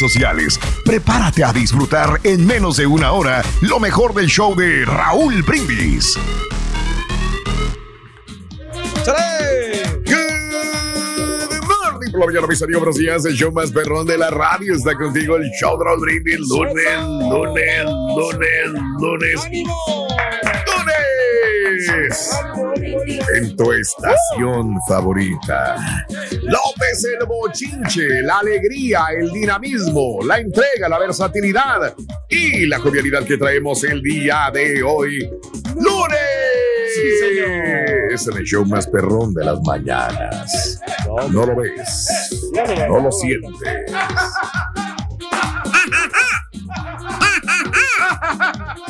sociales. Prepárate a disfrutar en menos de una hora lo mejor del show de Raúl Brindis. Good morning, por la mañana, mis amigos, buenos días. El show más perrón de la radio está contigo. El show de Raúl Brindis. Lunes, lunes, lunes, lunes. En tu estación favorita. López el bochinche, la alegría, el dinamismo, la entrega, la versatilidad y la jovialidad que traemos el día de hoy. ¡Lunes! Es el show más perrón de las mañanas. No lo ves, no lo sientes.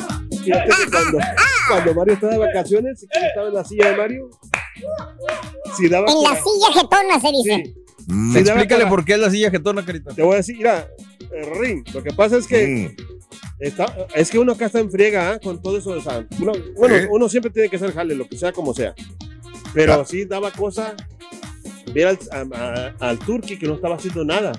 Fíjate que cuando, cuando Mario estaba de vacaciones, y estaba en la silla de Mario, si daba En la coraje. silla jetona se dice. Sí, Mm, daba Explícale coraje. por qué es la silla jetona, carita. Te voy a decir, mira, eh, Rin, lo que pasa es que mm. está, es que uno acá está en friega ¿ah? con todo eso. o sea, uno, bueno, Sí. uno siempre tiene que hacer jale, lo que sea como sea. Pero Claro. sí daba cosa ver al, a- a- al Turki que no estaba haciendo nada.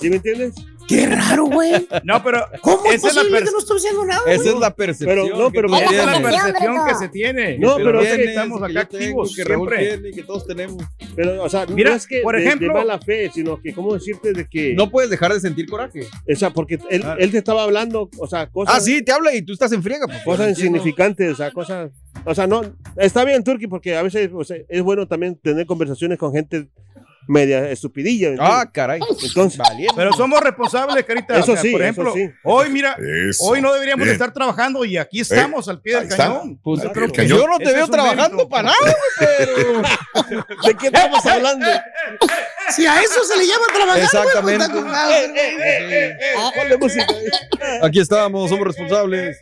¿Sí me entiendes? Qué raro, güey. No, pero ¿Cómo es posible que no estoy haciendo nada? Esa es la percepción. Pero, no, pero Esa esa es la percepción, que se tiene. No, pero tú es que estamos que acá activos que Raúl siempre. tiene y que todos tenemos. Pero, o sea, Mira, no es que por de- de, ejemplo- mala fe, sino que, ¿cómo decirte de que. No puedes dejar de sentir coraje. O sea, porque él, Ah. él te estaba hablando, o sea, cosas. Ah, sí, te habla y tú estás en friega. pues, Cosas insignificantes, o sea, cosas. O sea, no. Está bien, Turki, porque a veces o sea, es bueno también tener conversaciones con gente media estupidilla. ¿me Ah, caray. Entonces, Valiente. Pero somos responsables, Carita. Eso O sea, sí, por eso ejemplo, sí. hoy, mira, Eso. hoy no deberíamos Bien. estar trabajando y aquí estamos al pie del cañón. Pues, Yo creo el que cañón. yo no te veo trabajando mérito. para nada, pero. ¿de qué estamos hablando? Si a eso se le llama trabajar, Exactamente. güey, pues, está Eh, eh, eh, eh. Aquí estamos, somos responsables.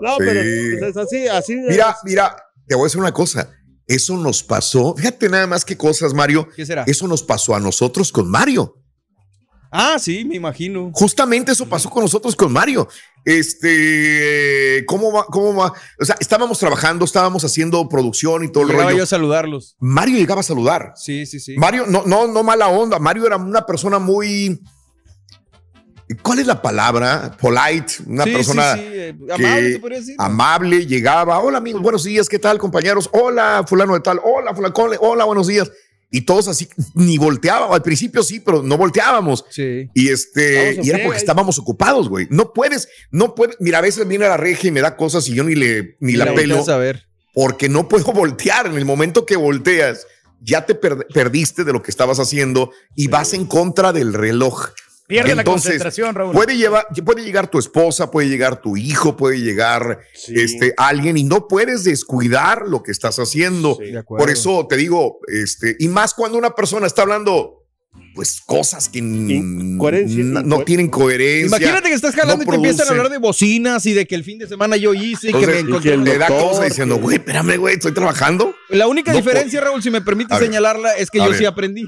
No, Sí. pero pues, es así, así. Mira, mira, te voy a decir una cosa. Eso nos pasó. Fíjate nada más qué cosas, Mario. ¿Qué será? Eso nos pasó a nosotros con Mario. Ah, sí, me imagino. Justamente eso pasó con nosotros con Mario. Este, ¿cómo va? ¿Cómo va? O sea, estábamos trabajando, estábamos haciendo producción y todo el Llegaba rollo. yo a saludarlos. Mario llegaba a saludar. Sí, sí, sí. Mario, no, no, no mala onda. Mario era una persona muy. ¿Cuál es la palabra? Polite, una Sí, persona sí, sí, eh, que- amable, podría decir. amable, llegaba, hola amigos, buenos días, ¿qué tal compañeros? Hola, fulano de tal, hola, fulano, hola, buenos días. Y todos así, ni volteábamos, al principio sí, pero no volteábamos. Sí. Y este, y era porque estábamos ocupados, güey. No puedes, no puedes, mira, a veces viene la regia y me da cosas y yo ni le, ni la Le pelo, a ver. porque no puedo voltear. En el momento que volteas, ya te per- perdiste de lo que estabas haciendo y vas en contra del reloj. Pierde la Entonces, concentración, Raúl. Puede, llevar, puede llegar tu esposa, puede llegar tu hijo, puede llegar Sí. este, alguien y no puedes descuidar lo que estás haciendo. Sí. Por eso te digo, este, y más cuando una persona está hablando, pues cosas que no tienen coherencia. Imagínate que estás jalando no y te empiezan a hablar de bocinas y de que el fin de semana yo hice y que me y encontré. que le da doctor, cosa diciendo, güey, espérame, güey, estoy trabajando. La única No diferencia, Raúl, si me permite A ver. señalarla, es que yo ver. sí aprendí.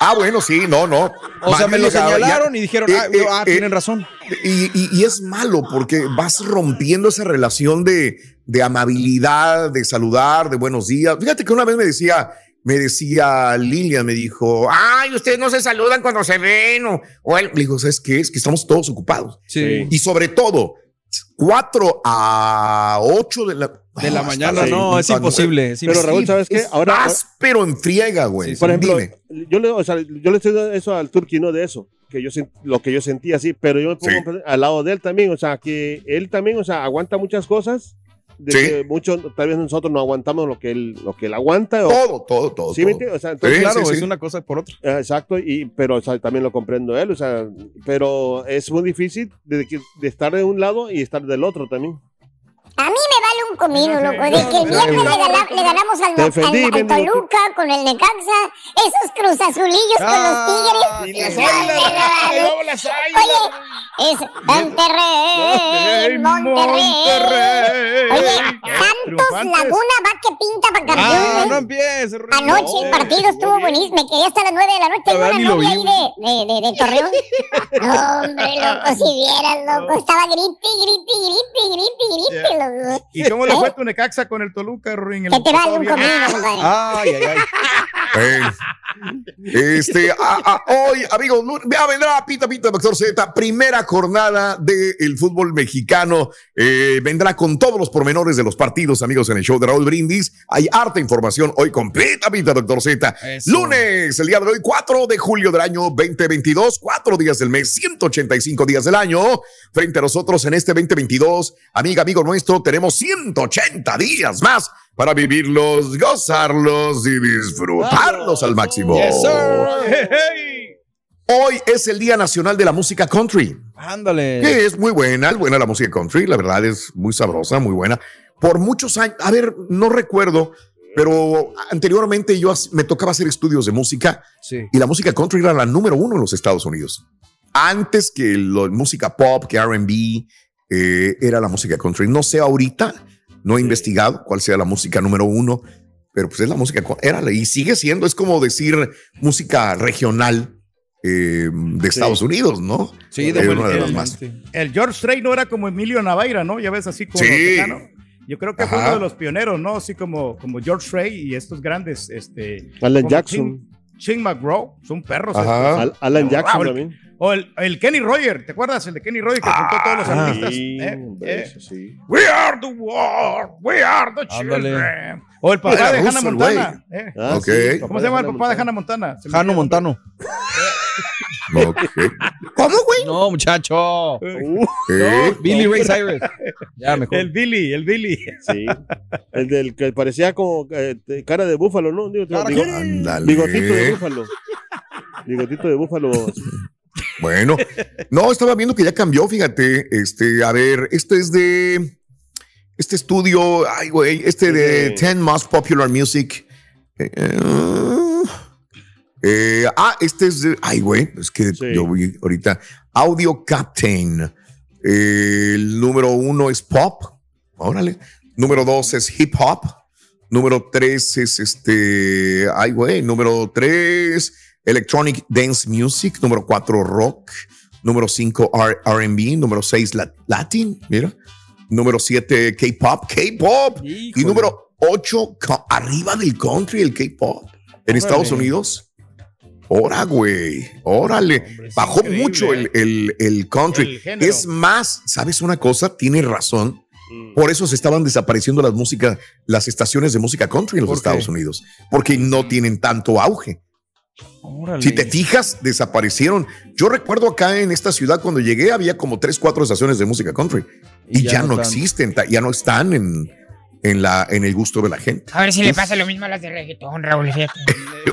Ah, bueno, sí, no, no. O sea, me lo señalaron ya- y dijeron, eh, ah, eh, ah, eh, tienen razón. Y, y- y es malo porque vas rompiendo esa relación de, de amabilidad, de saludar, de buenos días. Fíjate que una vez me decía me decía Lilian, me dijo, ay, ustedes no se saludan cuando se ven. O, o él. Le digo, ¿sabes qué? Es que estamos todos ocupados. Sí. Y sobre todo, 4 a 8 de la, De la Ah, mañana, no, es imposible. es Pero. Raúl, ¿sabes qué? Ahora, áspero en friega, güey. por ejemplo, Dime. yo le, o sea, yo le estoy dando eso al Turqui, no de eso, que yo lo que yo sentía así, pero yo me pongo Sí. al lado de él también, o sea, que él también, o sea, aguanta muchas cosas, de Sí. que mucho, tal vez nosotros no aguantamos lo que él, lo que él aguanta. o- Todo, todo, todo. ¿Sí todo. O sea, entonces, Sí, claro, sí, es una cosa por otra. Exacto, y, pero o sea, también lo comprendo él, o sea, pero es muy difícil de, de estar de un lado y estar del otro también. A mí me vale un comino, loco. De que el viernes le, gana- le ganamos al, defendí, al. Toluca con el Necaxa, esos cruzazulillos con los tigres. y las águilas, Oye, es Monterrey, Monterrey. Oye, Santos Triunfantes. Laguna va que pinta para campeón. Ah, ¿eh? no empieces. Anoche el partido estuvo buenísimo. Me quedé hasta las 9 de la noche. Tengo una novia vi, ahí de, de, Torreón. Hombre, loco, si vieras, loco. Estaba grite, grite, grite, grite, grite, loco. ¿Y cómo le fue tu Necaxa con el Toluca, Ruin? el Que te vale un comino, compadre. Ay, ay, ay. Eh, este, a- a- hoy, amigos, ya vendrá Pita Pita Doctor Z, primera jornada del fútbol mexicano. Eh, vendrá con todos los pormenores de los partidos, amigos, en el show de Raúl Brindis. Hay harta información hoy con Pita Pita Doctor Z. Eso. Lunes, el día de hoy, 4 de julio del año 2022, cuatro días del mes, 185 días del año. Frente a nosotros en este 2022, amiga, amigo nuestro, tenemos 180 días más para vivirlos, gozarlos y disfrutarlos al máximo. Yes, sir. Hoy es el Día Nacional de la Música Country, Ándale. que es muy buena, es buena la música country, la verdad es muy sabrosa, muy buena. Por muchos años, a ver, no recuerdo, pero anteriormente yo me tocaba hacer estudios de música Sí. y la música country era la número uno en los Estados Unidos. Antes que la música pop, que RB, eh, era la música country. No sé ahorita, no he investigado cuál sea la música número uno, pero pues es la música, era y sigue siendo, es como decir música regional eh, de Estados Unidos, ¿no? Sí, Eh, una de las definitivamente. más. El George Strait no era como Emilio Navaira, ¿no? Ya ves así como Sí. Yo creo que fue Ajá. uno de los pioneros, ¿no? Así como, como George Strait y estos grandes, este... Alan Jackson. Ching, Ching McGraw, son perros. Ajá. estos. Al- Alan Jackson también. O el, el Kenny Roger, ¿te acuerdas? El de Kenny Roger que juntó a todos los Ah, artistas. Sí, ¿eh? hombre, ¿eh? eso sí. We are the world, we are the Ándale. children. O el papá de Hannah Montana. ¿eh? Ah, Ok. sí, ¿Cómo se llama el papá de Montana. Hannah Montana? El Montano. ¿Cómo, güey? No, muchacho. Uh, Eh, Billy Ray Cyrus. Ya, mejor. El Billy, el Billy. sí. El del que parecía como eh, cara de búfalo, ¿no? Digo, digo- bigotito de búfalo. Bigotito de búfalo. Bueno, no, estaba viendo que ya cambió, fíjate. Este, a ver, este es de este estudio, ay, güey, este de Sí. 10 Most Popular Music. Eh, eh, ah, este es de, ay, güey, es que Sí. yo vi ahorita. Audio Captain. Eh, el número uno es pop. Órale. Número dos es hip hop. Número tres es este, ay, güey, número tres, electronic dance music. Número cuatro, rock. Número cinco, R- R&B. Número seis, la- Latin, mira. Número siete, K-pop, K-pop. Y número ocho, co- arriba del country, el K-pop. En Estados Unidos. Ora, güey. Órale. Hombre, Bajó mucho el, ¿eh? el, el country. El es más, ¿sabes una cosa? Tienes razón. Mm. Por eso se estaban desapareciendo las músicas, las estaciones de música country en los. Estados Unidos, porque no tienen tanto auge. Órale. Si te fijas, desaparecieron. Yo recuerdo acá en esta ciudad cuando llegué había como tres, cuatro estaciones de música country y, ya, no, están. existen, ya no están en, en, la, en el gusto de la gente. A ver si le pasa lo mismo a las de reggaetón, Raúl.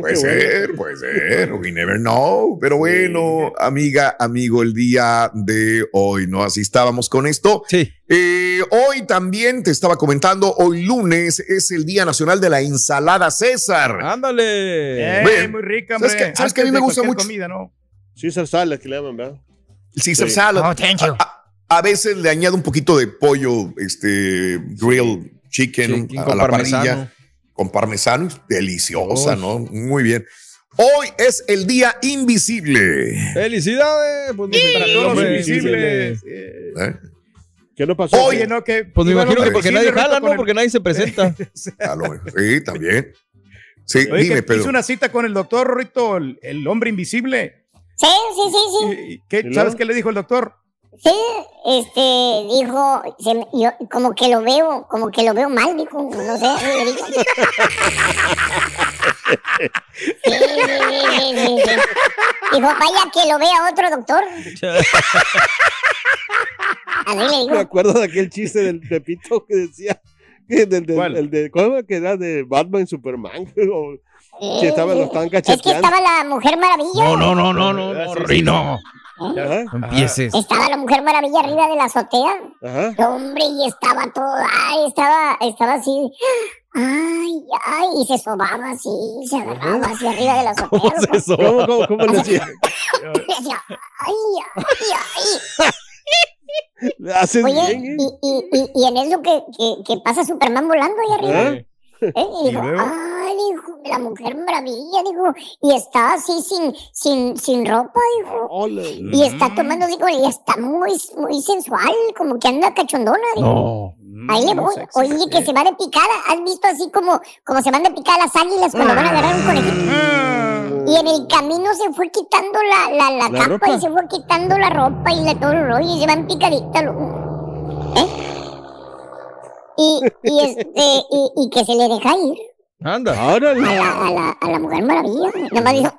puede ser, puede ser, we never know. Pero bueno, amiga, amigo, el día de hoy, ¿no? Así estábamos con esto. Sí. Eh, hoy también te estaba comentando, hoy lunes es el Día Nacional de la Ensalada César. Ándale. Ven. muy rica, ¿Sabes hombre. sabes qué a mí me gusta mucho? comida, ¿no? Caesar salad que le llaman, ¿verdad? Caesar Sí. salad. Oh, thank you. A, a veces le añado un poquito de pollo, este, grilled chicken Chicken a con la parmesano. parrilla con parmesano, deliciosa. ¿no? Muy bien. Hoy es el Día Invisible. Felicidades. Pues sé Para qué todos los invisibles. eh. ¿Qué no pasó? Oye, no, que. Pues me imagino que porque nadie jala, ¿no? el- Porque nadie se presenta. A lo mejor. Sí, también. Sí, Oye, dime, Pedro. hizo una cita con el doctor Rito, el, el hombre invisible. Sí, sí, sí, sí. ¿Y- y qué- ¿Y luego? ¿Sabes qué le dijo el doctor? Sí, este, dijo, se me- yo como que lo veo, como que lo veo mal, dijo, no sé, le dijo. Sí, sí, sí, sí, sí, sí. Dijo, vaya que lo vea otro doctor. Así le Me dijo. acuerdo de aquel chiste del Pepito que decía. Que del, del- ¿Cuál? el de, ¿Cómo que era de Batman y Superman? O- que estaba, lo estaban Es que estaba la Mujer Maravilla. No, no, no, no, no, no, Rino. Ajá, No empieces. Estaba la Mujer Maravilla arriba de la azotea. ajá. Hombre, y estaba todo, ay, estaba, estaba así, ay, ay, y se sobaba así, se agarraba así arriba de la azotea. ¿Cómo se eso? ¿Cómo, cómo, cómo le decía? Y decía, ay, ay, ay. Oye, bien, ¿eh? y, y, y, y en eso que, que, que pasa Superman volando ahí arriba. ¿Ah? ¿eh? Y dijo, ay, dijo, la mujer maravilla, dijo, y está así sin, sin, sin ropa, dijo. Ole. Y está tomando como- y está muy, muy sensual, como que anda cachondona, dijo. No. Ahí le Mm, voy. sexy. Oye, que se va de picada. ¿Has visto así como, como se van de picada las águilas cuando van a agarrar un conejito? Ah, Y en el camino se fue quitando la, la, la, ¿La capa ropa? y se fue quitando la ropa y la, todo el rollo y se va en picadita. lo- ¿Eh? Y, y, este, y, y que se le deja ir Anda. a Órale. la, a la, a la Mujer Maravilla. Nomás dijo,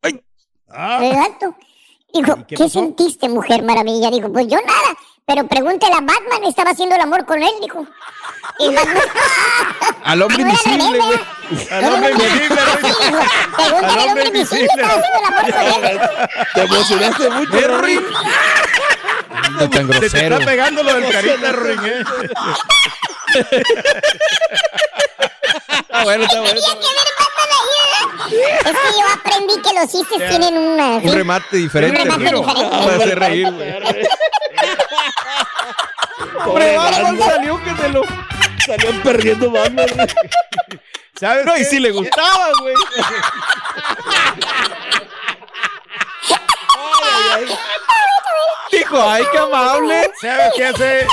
¡ah! ah, Exacto. Dijo, ¿Y ¿qué, qué sentiste, Mujer Maravilla? Dijo, pues yo nada. Pero pregúntele a Batman, estaba haciendo el amor con él, dijo. Y Batman, Al hombre invisible, güey. al hombre invisible. Pregúntale al hombre invisible, estaba haciendo el amor con él. Te emocionaste mucho. Henry. No tan Se te grosero. está pegando lo del carita, Ruin, ¿eh? Está bueno, está bueno. está bueno. Es que yo aprendí que los chistes tienen una... Un remate diferente. Un remate diferente. Para hacer reír, güey. Hombre, Batman salió que se lo. Salían perdiendo Batman. ¿Sabes No, qué? y si le gustaba, güey. Dijo, ay, qué amable. ¿Sabes qué hace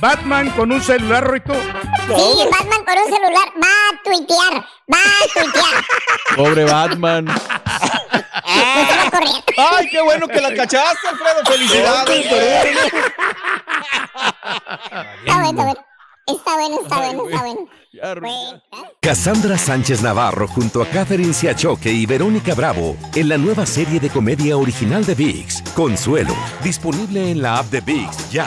Batman con un celular, Rito? Sí, Batman con un celular a tuitear, va a tuitear. Pobre Batman. No se va a correr. Ay, qué bueno que la cachaste, Alfredo. Felicidades. Está bueno, está bueno. Está bueno, está bueno, está bueno. Ya, Rino. Bueno, Cassandra Sánchez Navarro junto a Catherine Siachoque y Verónica Bravo en la nueva serie de comedia original de VIX, Consuelo, disponible en la app de VIX ya.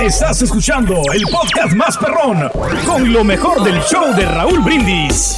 Estás escuchando el podcast más perrón con lo mejor del show de Raúl Brindis.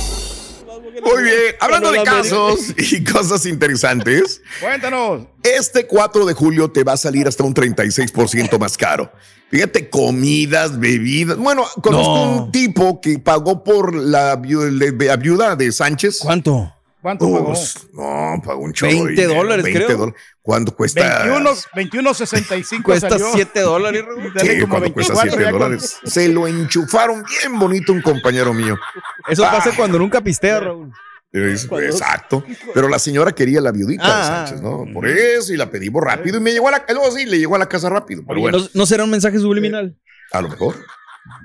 Muy bien, hablando de casos y cosas interesantes, Cuéntanos. este 4 de julio te va a salir hasta un 36% más caro. Fíjate, comidas, bebidas. Bueno, conozco No. un tipo que pagó por la viuda de Sánchez. ¿Cuánto? ¿Cuánto pagó? No, pagó un chorro. 20 de dinero, dólares, creo. dólares. ¿Cuánto cuesta? 21, 21.65 Cuesta salió. 7 dólares, Sí, como cuando cuesta 24 7 ya con- dólares. Se lo enchufaron bien bonito un compañero mío. Eso pasa cuando nunca pistea, Raúl. Exacto. Pero la señora quería la viudita de Ah, Sánchez, ¿no? Por eso, y la pedimos rápido. Y me llegó a la luego sí, le llegó a la casa rápido. Pero Oye, bueno, ¿no, no será un mensaje subliminal? a lo mejor.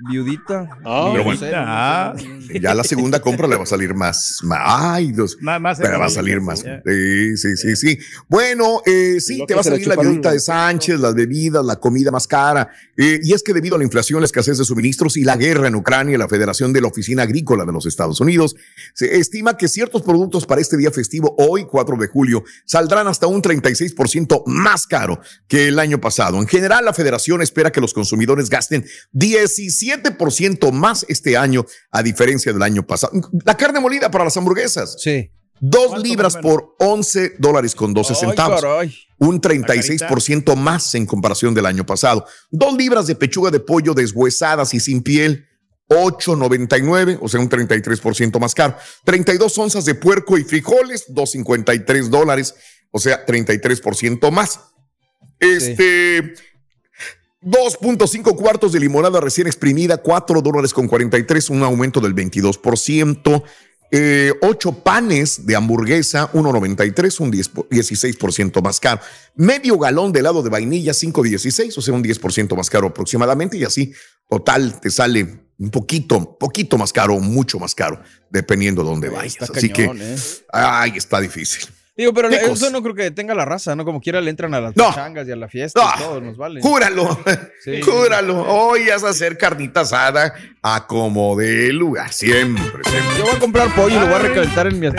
Viudita. Ah, Pero bueno. Ah, Ya la segunda compra le va a salir más. más ay, Dios. Más- más Pero va a salir sí, más. Sí, sí, sí, sí. Bueno, eh, sí, te va a salir la viudita de Sánchez, las bebidas, la comida más cara. Eh, y es que debido a la inflación, la escasez de suministros y la guerra en Ucrania, la Federación de la Oficina Agrícola de los Estados Unidos se estima que ciertos productos para este día festivo, hoy 4 de julio, saldrán hasta un 36% más caro que el año pasado. En general, la Federación espera que los consumidores gasten 17% más este año, a diferencia del año pasado. La carne molida para las hamburguesas. Sí. Dos libras por 11 dólares con 12 Ay, centavos. Un 36% más en comparación del año pasado. Dos libras de pechuga de pollo deshuesadas y sin piel. 8.99, o sea, un 33% más caro. 32 onzas de puerco y frijoles, 2.53 dólares, o sea, 33% más. Este, 2.5 cuartos de limonada recién exprimida, 4 dólares con 43, un aumento del 22%. Eh, 8 panes de hamburguesa, 1.93, un 10 po- 16% más caro. Medio galón de helado de vainilla, 5.16, o sea, un 10% más caro aproximadamente. Y así, total, te sale un poquito, poquito más caro, mucho más caro, dependiendo de dónde vayas. Está así cañón, que, ¿eh? ay, está difícil. Digo, pero ¿Qué eso no creo que tenga la raza, ¿no? Como quiera le entran a las No. changas y a la fiesta No. y todo, nos vale. Júralo, Sí. júralo. Hoy vas a hacer carnita asada a como de lugar, siempre, siempre. Yo voy a comprar pollo y lo voy a recalentar en mi Eh,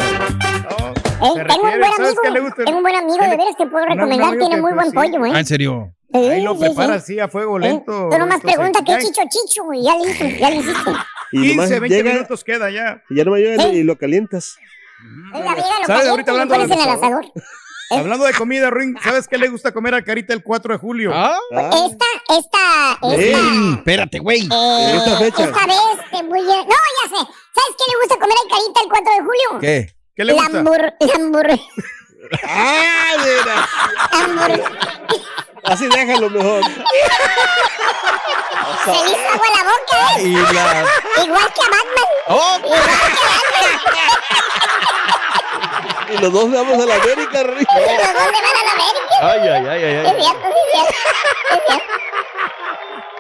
tengo un buen amigo, tengo un buen amigo de veras que puedo recomendar, tiene muy buen sí. pollo, ¿eh? Ah, ¿en serio? Ahí lo prepara sí. así a fuego ¿Eh? lento. Tú nomás pregunta qué chicho chicho, y ya le hice, ya le hiciste. Y 15, nomás 20 llega minutos queda ya. y ya no me y lo calientas. Oiga, mira, lo ¿Sabes? Ahorita hablando de en el la- asador. Hablando de comida, Ring, ¿sabes qué le gusta comer a Carita el 4 de julio? ¿Ah? Esta, esta, Ey, esta. espérate, güey. eh, esta fecha. Esta vez te voy a... No, ya sé. ¿Sabes qué le gusta comer a Carita el 4 de julio? ¿Qué? ¿Qué le gusta? Lambur, lambur, ¡Ah, mira! Así déjalo mejor. Se le hizo agua la boca, ¿eh? Y la... Igual que a Batman. ¡Oh! Igual que a Y los dos vamos a la América, Rick. Batman. Los dos le van a la América. Ay, ay, ay, ay, Es ay. cierto, sí, es cierto. Es cierto.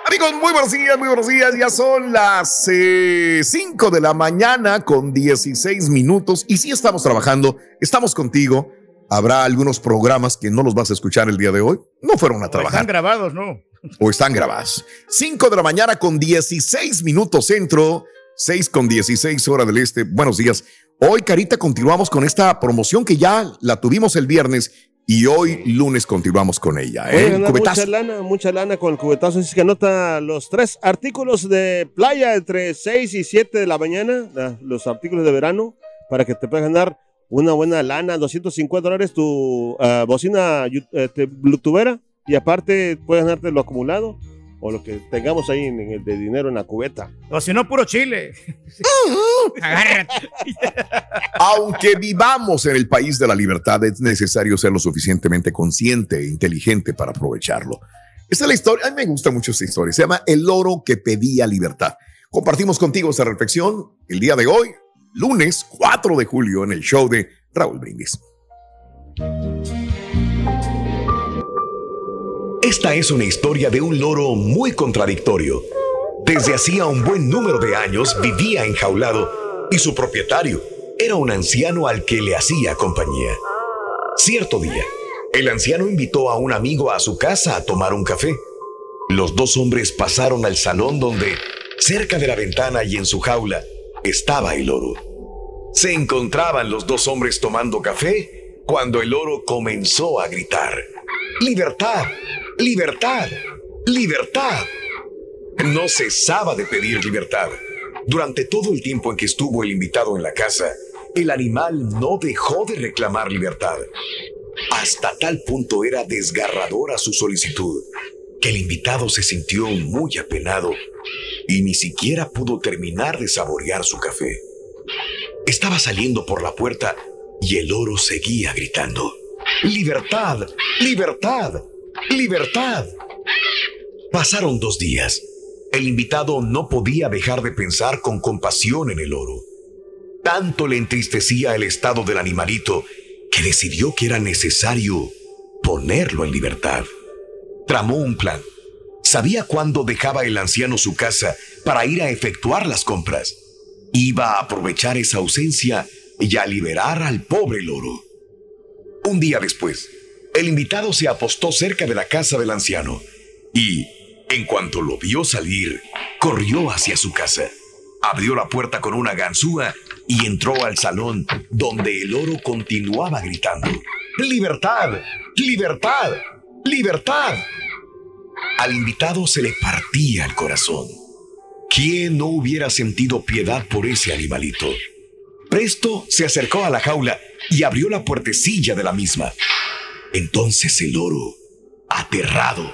Amigos, muy buenos días, muy buenos días. Ya son las 5 de la mañana con 16 minutos. Y sí estamos trabajando, estamos contigo. Habrá algunos programas que no los vas a escuchar el día de hoy. No fueron a Están trabajar grabados, ¿no? o están grabados. 5 de la mañana con 16 minutos centro, 6 con 16 hora del este. Buenos días. Hoy, Carita, continuamos con esta promoción que ya la tuvimos el viernes y hoy lunes continuamos con ella. Voy a ¿eh? mucha lana, mucha lana con el cubetazo. Así que anota los tres artículos de playa entre 6 y 7 de la mañana, la- los artículos de verano, para que te puedas ganar una buena lana, 250 dólares tu ah, bocina este, bluetoothera y aparte puedes ganarte lo acumulado o lo que tengamos ahí en, en el de dinero en la cubeta. O si no, puro chile. Aunque vivamos en el país de la libertad, es necesario ser lo suficientemente consciente e inteligente para aprovecharlo. Esta es la historia, a mí me gusta mucho esta historia. Se llama El oro que pedía libertad. Compartimos contigo esta reflexión el día de hoy, lunes 4 de julio, en el show de Raúl Brindis. Esta es una historia de un loro muy contradictorio. Desde hacía un buen número de años vivía enjaulado y su propietario era un anciano al que le hacía compañía. Cierto día, el anciano invitó a un amigo a su casa a tomar un café. Los dos hombres pasaron al salón donde, cerca de la ventana y en su jaula, estaba el loro. Se encontraban los dos hombres tomando café cuando el loro comenzó a gritar. ¡Libertad! ¡Libertad! ¡Libertad! No cesaba de pedir libertad. Durante todo el tiempo en que estuvo el invitado en la casa, el animal no dejó de reclamar libertad. Hasta tal punto era desgarradora su solicitud que el invitado se sintió muy apenado y ni siquiera pudo terminar de saborear su café. Estaba saliendo por la puerta y el oro seguía gritando. ¡Libertad! ¡Libertad! ¡Libertad! Pasaron dos días. El invitado no podía dejar de pensar con compasión en el oro. Tanto le entristecía el estado del animalito que decidió que era necesario ponerlo en libertad. Tramó un plan. Sabía cuándo dejaba el anciano su casa para ir a efectuar las compras. Iba a aprovechar esa ausencia y a liberar al pobre loro. Un día después, el invitado se apostó cerca de la casa del anciano y, en cuanto lo vio salir, corrió hacia su casa. Abrió la puerta con una ganzúa y entró al salón donde el loro continuaba gritando. ¡Libertad! ¡Libertad! ¡Libertad! Al invitado se le partía el corazón. ¿Quién no hubiera sentido piedad por ese animalito? Presto se acercó a la jaula y abrió la puertecilla de la misma. Entonces el loro, aterrado,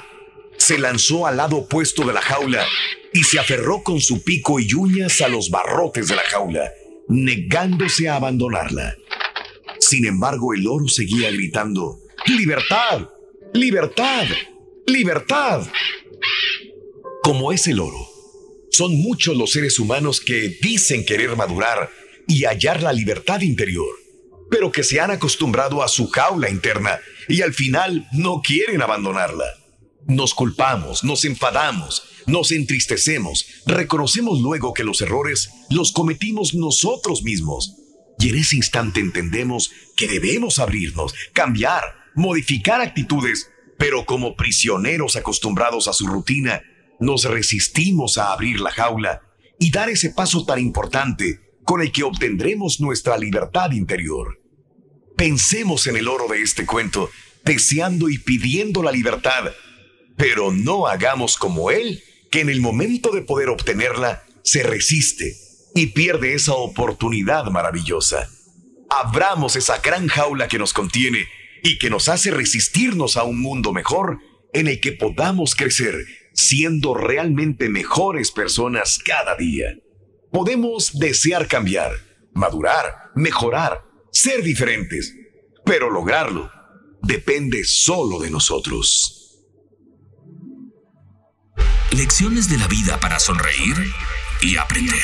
se lanzó al lado opuesto de la jaula y se aferró con su pico y uñas a los barrotes de la jaula, negándose a abandonarla. Sin embargo, el loro seguía gritando, ¡Libertad! ¡Libertad! ¡Libertad! Como es el oro, son muchos los seres humanos que dicen querer madurar y hallar la libertad interior, pero que se han acostumbrado a su jaula interna y al final no quieren abandonarla. Nos culpamos, nos enfadamos, nos entristecemos, reconocemos luego que los errores los cometimos nosotros mismos. Y en ese instante entendemos que debemos abrirnos, cambiar, modificar actitudes, pero como prisioneros acostumbrados a su rutina, nos resistimos a abrir la jaula y dar ese paso tan importante con el que obtendremos nuestra libertad interior. Pensemos en el oro de este cuento, deseando y pidiendo la libertad, pero no hagamos como él, que en el momento de poder obtenerla se resiste y pierde esa oportunidad maravillosa. Abramos esa gran jaula que nos contiene y que nos hace resistirnos a un mundo mejor en el que podamos crecer siendo realmente mejores personas cada día. Podemos desear cambiar, madurar, mejorar, ser diferentes, pero lograrlo depende solo de nosotros. Lecciones de la vida para sonreír y aprender.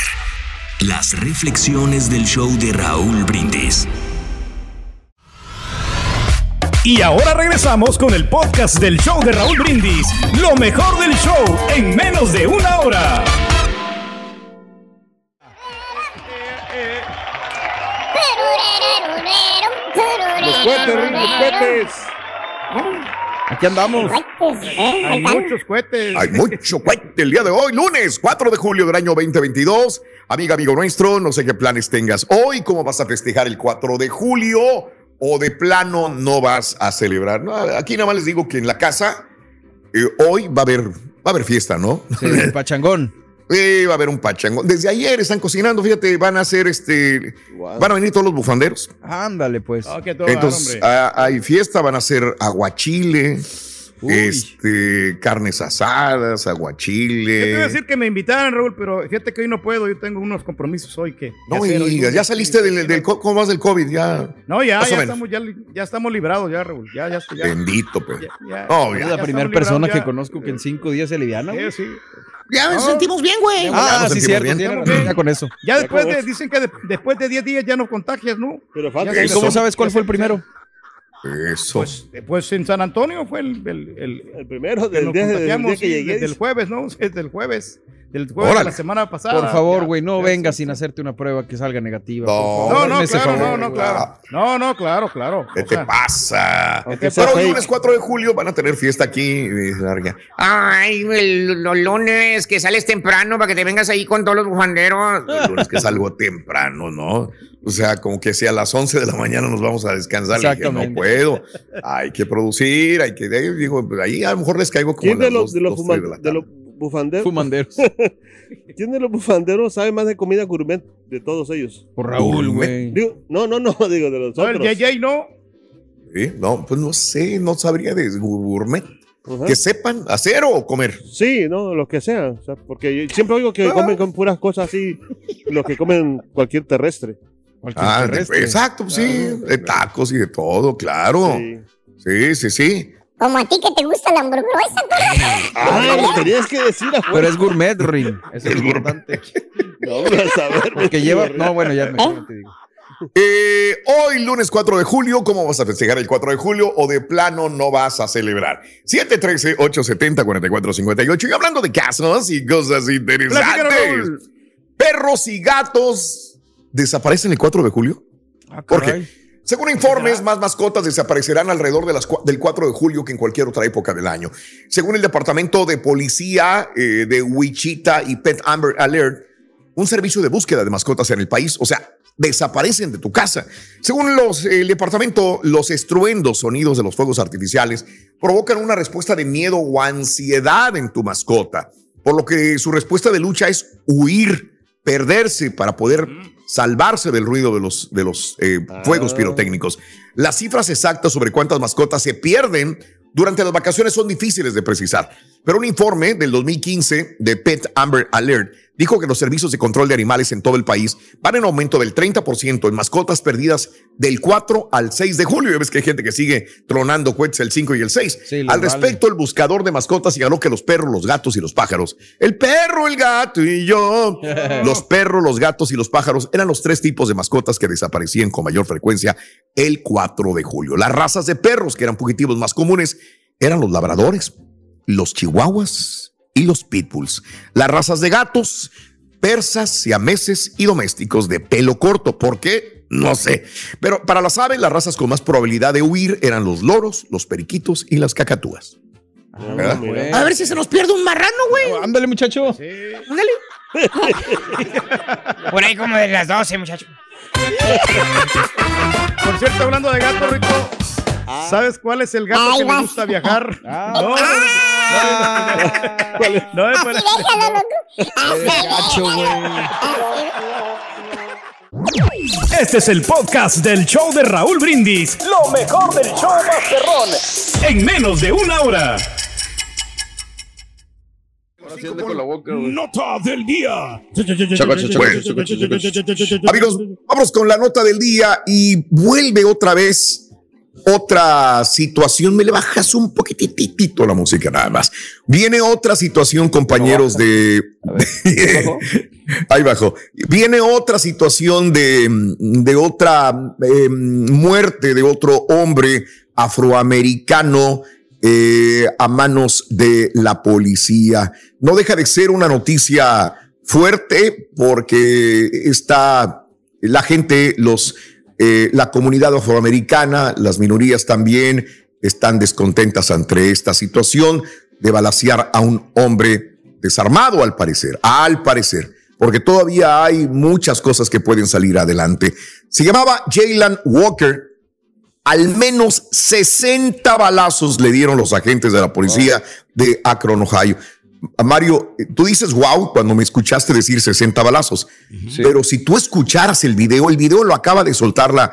Las reflexiones del show de Raúl Brindis. Y ahora regresamos con el podcast del show de Raúl Brindis. Lo mejor del show en menos de una hora. Los cohetes, los cohetes. Aquí andamos. Hay muchos cohetes. Hay mucho cohete el día de hoy, lunes 4 de julio del año 2022. Amiga, amigo nuestro, no sé qué planes tengas hoy, cómo vas a festejar el 4 de julio o de plano no vas a celebrar. No, aquí nada más les digo que en la casa eh, hoy va a haber va a haber fiesta, ¿no? Sí, el pachangón. Sí, va a haber un pachangón. Desde ayer están cocinando, fíjate, van a hacer este, van a venir todos los bufanderos. Ándale, pues. Ah, que todo Entonces, hombre. ah, hay fiesta, van a hacer aguachile, este, carnes asadas, Yo te aguachile. iba a decir que me invitaran, Raúl, pero fíjate que hoy no puedo. Yo tengo unos compromisos hoy que. No digas, ya saliste del, del co- ¿cómo vas del COVID? Ya. No, ya, ya estamos, ya, ya estamos librados, ya, Raúl. Ya, ya, ya. Bendito, pues. ya, No, Es ya. la primera persona que conozco que en cinco días se liviana. Sí, sí. Ya nos No. sentimos bien, güey. Ah, sí, cierto. bien. tiene ya con eso. Ya después de, dicen que de- después de 10 días ya no contagias, ¿no? Pero falta Ya ¿Y se cómo sabes cuál fue el primero? Eso. Pues, pues en San Antonio fue el, el, el, el primero del día, del día que llegué. desde el jueves, ¿no? Desde el jueves. Del jueves de la semana pasada. Por favor, güey, no vengas sí, sin sí. hacerte una prueba que salga negativa. No. por favor. No, claro, favor. no, no, claro. No, no, claro, claro. ¿Qué O te sea, pasa? Pero el lunes 4 de julio van a tener fiesta aquí. larga. Ay, el- los lunes que sales temprano para que te vengas ahí con todos los bufanderos. El lunes que salgo temprano, ¿no? O sea, como que si a las 11 de la mañana nos vamos a descansar, le dije, no puedo. Hay que producir, hay que. Digo, ahí a lo mejor les caigo como ¿Quién de los, dos- de los, dos, de los bufanderos? Fumanderos. ¿Quién de los bufanderos sabe más de comida gourmet de todos ellos? Por Raúl, güey. No, no, no, digo de los no, el otros. JJ no. Sí, No, pues no sé, no sabría de gourmet. Ajá. Que sepan hacer o comer. Sí, no, lo que sea. o sea, porque yo siempre oigo que Ah. comen con puras cosas así, lo que comen cualquier terrestre. Cualquier Ah, terrestre. exacto, pues sí, de tacos y de todo, claro. Sí. Sí, sí, sí. Como a ti que te gusta la hamburguesa, Ah, lo tenías que decir afuera. Pero es gourmet, Rin. Eso es importante. No, vas a ver. Porque lleva. No, bueno, ya mejor no te digo. Eh, hoy, lunes 4 de julio, ¿cómo vas a festejar el 4 de julio o de plano no vas a celebrar? 713-870-4458. Y hablando de casos y cosas interesantes, perros y gatos desaparecen el 4 de julio. Ah, ¿Por qué? Según informes, más mascotas desaparecerán alrededor de las cua- del 4 de julio que en cualquier otra época del año. Según el Departamento de Policía eh, de Wichita y Pet Amber Alert, un servicio de búsqueda de mascotas en el país, o sea, desaparecen de tu casa. Según los, el departamento, los estruendos sonidos de los fuegos artificiales provocan una respuesta de miedo o ansiedad en tu mascota, por lo que su respuesta de lucha es huir, perderse para poder salvarse del ruido de los, de los eh, fuegos pirotécnicos. Las cifras exactas sobre cuántas mascotas se pierden durante las vacaciones son difíciles de precisar, pero un informe del 2015 de Pet Amber Alert dijo que los servicios de control de animales en todo el país van en aumento del 30% en mascotas perdidas del 4 al 6 de julio. Ya ves que hay gente que sigue tronando cohetes el 5 y el 6. los al vale. respecto, el buscador de mascotas señaló que los perros, los gatos y los pájaros, el perro, el gato y yo, los perros, los gatos y los pájaros eran los tres tipos de mascotas que desaparecían con mayor frecuencia el 4 de julio. Las razas de perros que eran fugitivos más comunes eran los labradores, los chihuahuas y los pitbulls. Las razas de gatos, persas, siameses y domésticos de pelo corto. ¿Por qué? No sé. Pero para las aves, las razas con más probabilidad de huir eran los loros, los periquitos y las cacatúas. ¿Verdad? A ver si se nos pierde un marrano, güey. Ándale, muchacho. Ándale. Por ahí como de las 12, muchacho. Por cierto, hablando de gato, Rico, ¿sabes cuál es el gato que le gusta viajar? Ah. No, no, no, no, no, no, no, Déjalo, loco. Gacho, Este es el podcast del show de Raúl Brindis. Lo mejor del show Masterrón. En menos de una hora. Nota del día. Amigos, vamos con la nota del día y vuelve otra vez otra situación. Me le bajas un poquititito la música nada más. Viene otra situación, compañeros de... Ahí bajo. Viene otra situación de, de otra eh, muerte de otro hombre afroamericano eh, a manos de la policía. No deja de ser una noticia fuerte porque está la gente, los, eh, la comunidad afroamericana, las minorías también están descontentas ante esta situación de balasear a un hombre desarmado al parecer, al parecer, porque todavía hay muchas cosas que pueden salir adelante. Se llamaba Jalen Walker, al menos 60 balazos le dieron los agentes de la policía de Akron, Ohio. Mario, eh, tú dices wow cuando me escuchaste decir 60 balazos, pero si tú escucharas el video, el video lo acaba de soltar la,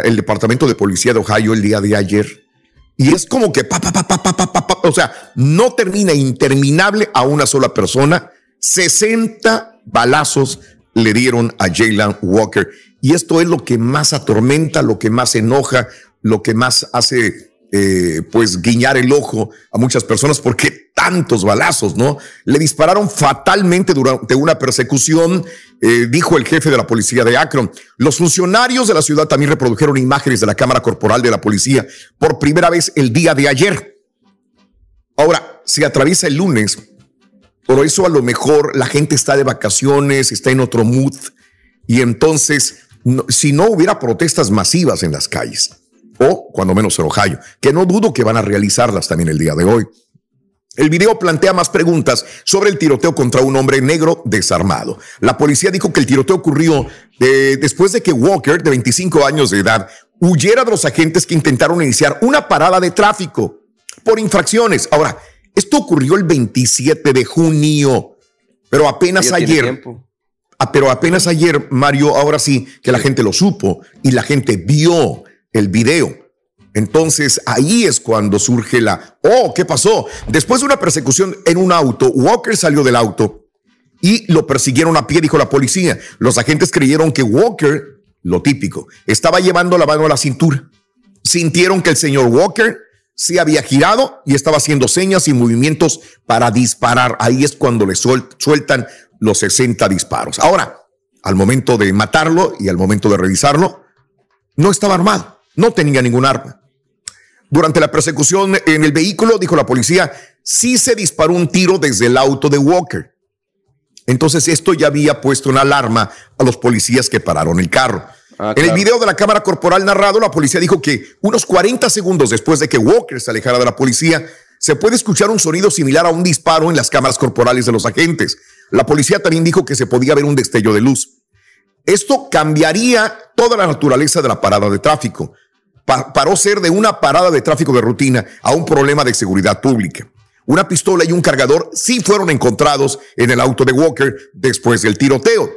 el Departamento de Policía de Ohio el día de ayer. Y es como que pa, pa, pa, pa, pa, pa, pa, o sea, no termina interminable a una sola persona. 60 balazos le dieron a Jalen Walker. Y esto es lo que más atormenta, lo que más enoja, lo que más hace eh, pues, guiñar el ojo a muchas personas, porque tantos balazos, ¿no? Le dispararon fatalmente durante una persecución, eh, dijo el jefe de la policía de Akron. Los funcionarios de la ciudad también reprodujeron imágenes de la cámara corporal de la policía por primera vez el día de ayer. Ahora, se atraviesa el lunes, por eso a lo mejor la gente está de vacaciones, está en otro mood, y entonces, si no hubiera protestas masivas en las calles, o cuando menos en Ohio, que no dudo que van a realizarlas también el día de hoy. El video plantea más preguntas sobre el tiroteo contra un hombre negro desarmado. La policía dijo que el tiroteo ocurrió eh, después de que Walker, de 25 años de edad, huyera de los agentes que intentaron iniciar una parada de tráfico por infracciones. Ahora, esto ocurrió el 27 de junio, pero apenas ayer. Ah, pero apenas ayer, Mario, ahora sí que la gente lo supo y la gente vio el video. Entonces ahí es cuando surge la, oh, ¿qué pasó? Después de una persecución en un auto, Walker salió del auto y lo persiguieron a pie, dijo la policía. Los agentes creyeron que Walker, lo típico, estaba llevando la mano a la cintura. Sintieron que el señor Walker se había girado y estaba haciendo señas y movimientos para disparar. Ahí es cuando le suel- sueltan los 60 disparos. Ahora, al momento de matarlo y al momento de revisarlo, no estaba armado, no tenía ningún arma. Durante la persecución en el vehículo, dijo la policía, sí se disparó un tiro desde el auto de Walker. Entonces esto ya había puesto una alarma a los policías que pararon el carro. Ah, En el video de la cámara corporal narrado, la policía dijo que unos 40 segundos después de que Walker se alejara de la policía, se puede escuchar un sonido similar a un disparo en las cámaras corporales de los agentes. La policía también dijo que se podía ver un destello de luz. Esto cambiaría toda la naturaleza de la parada de tráfico. Pa- paró ser de una parada de tráfico de rutina a un problema de seguridad pública. Una pistola y un cargador sí fueron encontrados en el auto de Walker después del tiroteo.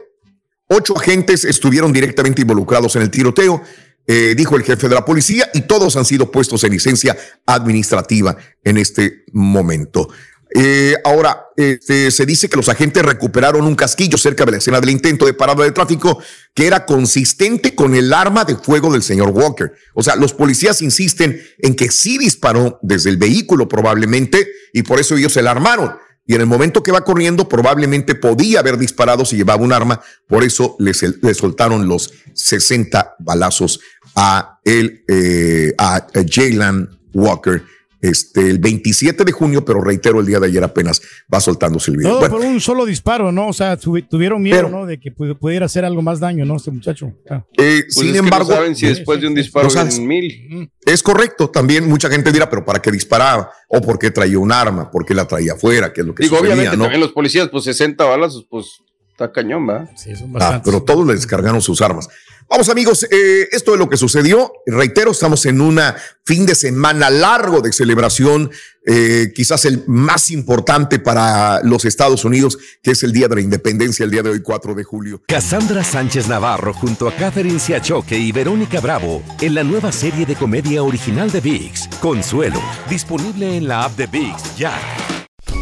Ocho agentes estuvieron directamente involucrados en el tiroteo, eh, dijo el jefe de la policía, y todos han sido puestos en licencia administrativa en este momento. Eh, ahora, este, se dice que los agentes recuperaron un casquillo cerca de la escena del intento de parada de tráfico que era consistente con el arma de fuego del señor Walker. O sea, los policías insisten en que sí disparó desde el vehículo probablemente y por eso ellos se la armaron. Y en el momento que va corriendo, probablemente podía haber disparado si llevaba un arma. Por eso le, le soltaron los 60 balazos a, el, eh, a Jalen Walker este, el 27 de junio, pero reitero, el día de ayer apenas va soltándose el video. Todo Bueno, por un solo disparo, ¿no? O sea, tu- tuvieron miedo, ¿no? De que pu- pudiera hacer algo más daño, ¿no? Este muchacho. Ah. eh, Pues sin es que embargo, no saben si después de un disparo en mil. es correcto. También mucha gente dirá, pero ¿para qué disparaba? O ¿por qué traía un arma? ¿Por qué la traía afuera? ¿Qué es lo que Digo, sucedía, obviamente no? también los policías, pues 60 balazos, pues está cañón, ¿va? Sí, son Ah, pero todos le descargaron sus armas. Vamos amigos, eh, esto es lo que sucedió. Reitero, estamos en un fin de semana largo de celebración, eh, quizás el más importante para los Estados Unidos, que es el Día de la Independencia, el día de hoy, 4 de julio. Cassandra Sánchez Navarro junto a Catherine Siachoque y Verónica Bravo en la nueva serie de comedia original de VIX, Consuelo, disponible en la app de VIX ya.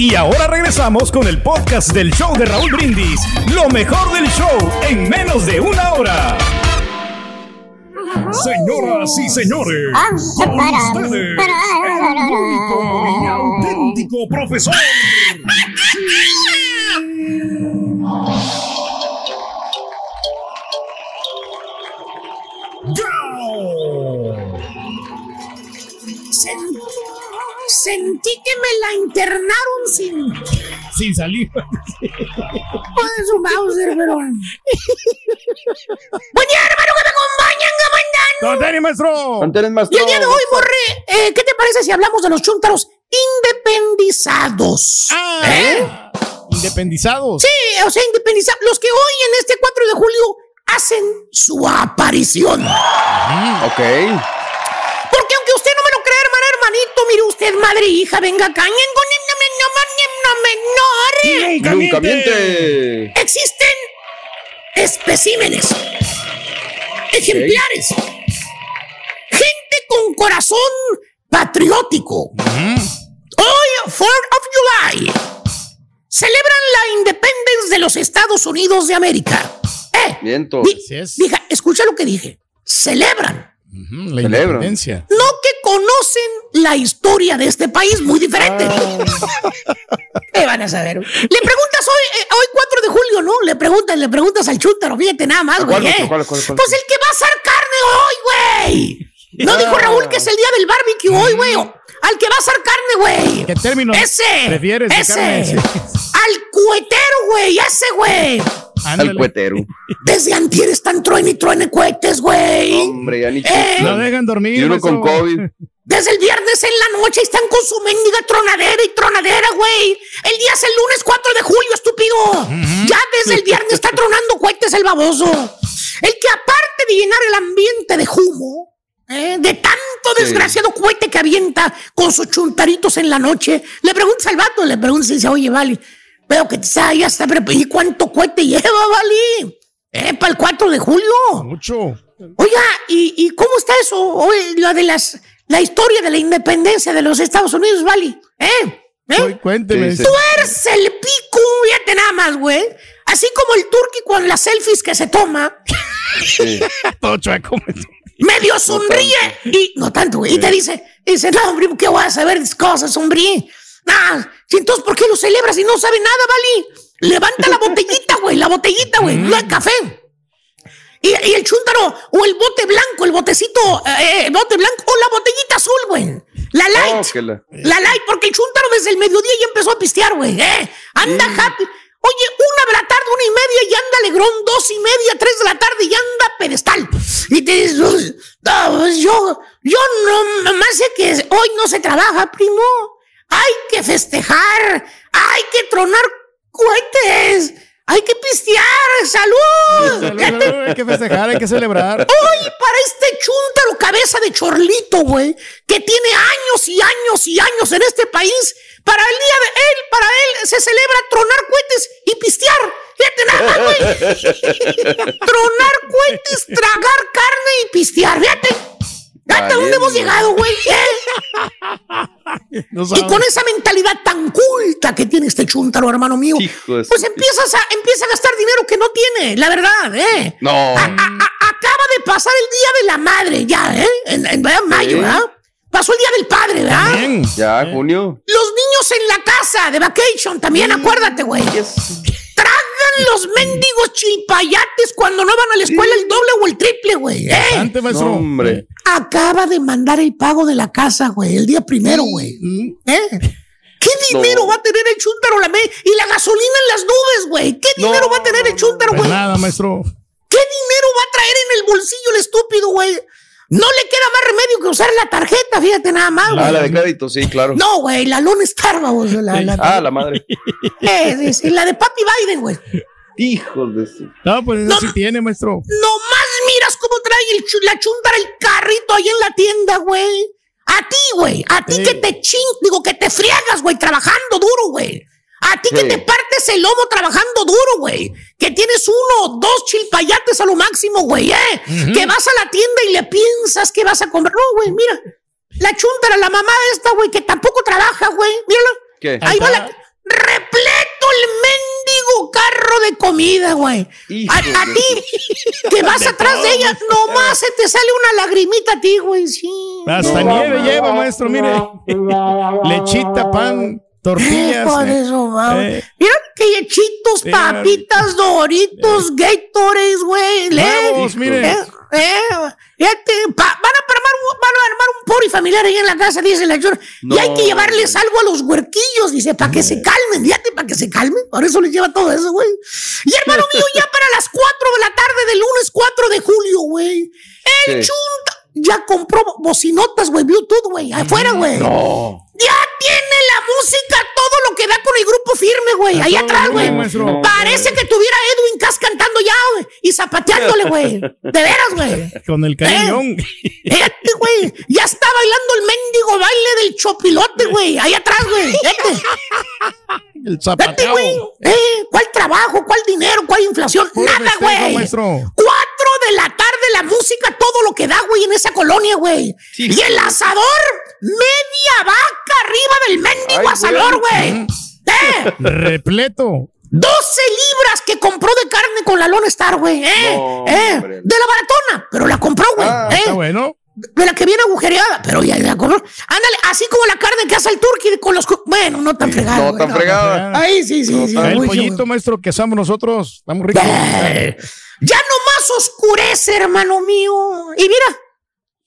Y ahora regresamos con el podcast del show de Raúl Brindis. Lo mejor del show en menos de una hora. Señoras y señores, con ustedes, el único y auténtico profesor. sentí que me la internaron sin. Sin salir. Joder, su Mauser, pero. Buen día, hermano, que me acompañan, comandante. ¡Don Tenny, maestro! Y el día de hoy, Borre, eh, ¿qué te parece si hablamos de los chúntaros independizados? ¿Eh? Independizados. Sí, o sea, independizados. Los que hoy, en este 4 de julio, hacen su aparición. Ok. Porque aunque usted no me lo crea, hermana, hermanito, mire usted, madre e hija, venga acá. Nunca miente. Existen especímenes, ejemplares, gente con corazón patriótico. Hoy, 4 of July, celebran la independencia de los Estados Unidos de América. Eh, Miento. di- Dija, escucha lo que dije. Celebran. La Celebran. independencia. No que conocen la historia de este país muy diferente. ¿Qué van a saber? Le preguntas hoy, eh, hoy 4 de julio, ¿no? Le preguntas, le preguntas al chúntaro, fíjate nada más, güey. ¿Cuál, ¿eh? Pues el que va a hacer carne hoy, güey. No dijo Raúl que es el día del barbecue hoy, güey. Al que va a hacer carne, güey. ¿Qué término Ese. prefieres de ese. carne? Al cuetero, güey. Ese, güey. Al cuetero. Desde antier están truene y truene cohetes, güey. Hombre, ya ni Eh. No dejan dormir. Y uno con. COVID. Desde el viernes en la noche están con su mendiga tronadera y tronadera, güey. El día es el lunes 4 de julio, estúpido. Ya desde el viernes está tronando cohetes el baboso. El que aparte de llenar el ambiente de humo, ¿eh? de tanto Sí. desgraciado cohete que avienta con sus chuntaritos en la noche, le preguntas al vato, le preguntas y dice, oye, vale, veo que está, ya está preparado. ¿Y cuánto cohete lleva, vale? Eh, para el 4 de julio. Mucho. Oiga, ¿y, y cómo está eso? Oye, lo de las, la historia de la independencia de los Estados Unidos, ¿vale? ¿Eh? ¿Eh? Cuénteme. Sí, sí. Tuerce el pico, fíjate nada más, güey. Así como el turqui con las selfies que se toma, Sí. Todo chueco. medio sonríe y no tanto, güey. Y te dice, dice, no, hombre, ¿qué voy a saber de cosas, hombre? Ah, ¿y entonces por qué lo celebras si no sabe nada, vale? Levanta la botellita, güey, la botellita, güey, la de café. Y, y el chúntaro, o el bote blanco, el botecito, eh, el bote blanco, o la botellita azul, güey. La light. Oh, que la- La light, porque el chúntaro desde el mediodía ya empezó a pistear, güey. ¿eh? Anda happy. Oye, una de la tarde, una y media, y anda Alegrón, dos y media, tres de la tarde, y anda pedestal. Y te dices, "Uy, no, yo, yo no, más sé que hoy no se trabaja, primo. Hay que festejar, hay que tronar cohetes, hay que pistear, salud. Salud, hay que festejar, hay que celebrar. Hoy para este chúntaro cabeza de chorlito, güey, que tiene años y años y años en este país, para el día de él, para él se celebra tronar cohetes y pistear. Fíjate nada más, güey. tronar cohetes, tragar carne y pistear. Fíjate. Fíjate a dónde hemos llegado, güey. ¿eh? y con esa mentalidad tan culta que tiene este chúntaro, hermano mío, pues empiezas a, empieza a gastar dinero que no tiene, la verdad, ¿eh? No. A- a- a- acaba de pasar el Día de la Madre, ya, ¿eh? En, en- mayo, Sí. ¿verdad? Pasó el Día del Padre, ¿verdad? Ya, junio. Los niños en la casa de vacation, también acuérdate, güey. Tragan los mendigos chilpayates cuando no van a la escuela el doble o el triple, güey. ¿eh? Bastante, maestro. No, hombre. Acaba de mandar el pago de la casa, güey, el día primero, güey. ¿Eh? ¿Qué dinero va a tener el chúntaro la me- y la gasolina en las nubes, güey? ¿Qué dinero va a tener el chúntaro, Pues güey? nada, maestro. ¿Qué dinero va a traer en el bolsillo el estúpido, güey? No le queda más remedio que usar la tarjeta, fíjate nada más, Ah, la de crédito, sí, claro. No, güey, la Lone Star, vamos, la, la, Ah, la madre. Eh, sí, sí, la de Papi Biden, güey. Hijos de su. No, pues eso sí tiene, maestro. Nomás miras cómo trae el la chuntara el carrito ahí en la tienda, güey. A ti, güey. A ti que te ching, digo, que te friegas, güey, trabajando duro, güey. A ti que te partes el lomo trabajando duro, güey. Que tienes uno o dos chilpayates a lo máximo, güey, ¿eh? Que vas a la tienda y le piensas que vas a comprar. No, güey, mira. La chuntara, la mamá esta, güey, que tampoco trabaja, güey. Mírala. ¿Qué? Ahí va la. Repleto el mendigo carro de comida, güey. A, a ti, que vas atrás de ella, nomás se te sale una lagrimita a ti, güey. Sí. Hasta nieve lleva, maestro, mire. Lechita, pan, tortillas. Hijo de eh. su madre. Eh, Mira que lechitos, Mira. papitas, doritos, Gatorades, güey. le- Huevos, mire. Eh, eh, pa- van, a armar, un- van a armar un pori familiar ahí en la casa, dice la señora. Y hay que No, llevarles algo a los huerquillos, dice, para que se calmen, fíjate, para que se calmen. Por eso les lleva todo eso, güey. Y hermano mío, ya para las 4 de la tarde del lunes 4 de julio, güey. El Sí. chunta ya compró bocinotas, güey, Bluetooth, güey, afuera, güey. No. Ya tiene la música, todo lo que da con el grupo firme, güey. Ahí atrás, güey. Parece que tuviera Edwin Cass cantando ya, güey. Y zapateándole, güey. De veras, güey. Con el cariñón. Fíjate, güey. Ya está bailando el mendigo baile del chopilote, güey. Ahí atrás, güey. Fíjate. El zapateo. güey. Eh, ¿Cuál trabajo? ¿Cuál dinero? ¿Cuál inflación? Puro Nada, güey. Cuatro de la tarde la música, todo lo que da, güey, en esa colonia, güey. Sí, y el asador, media vaca arriba del mendigo asador, güey. Eh, Repleto. 12 libras que compró de carne con la Lone Star, güey. Eh, No, eh, de la baratona, pero la compró, güey. Ah, eh, Está bueno. de la que viene agujereada, pero ya la compró. Ándale, así como la carne que hace el turkey con los. Bueno, no tan fregado. No güey, tan fregada. Ay, sí, sí, sí. el muy pollito, maestro, que somos nosotros. Estamos ricos. Eh, Ya nomás oscurece, hermano mío. Y mira,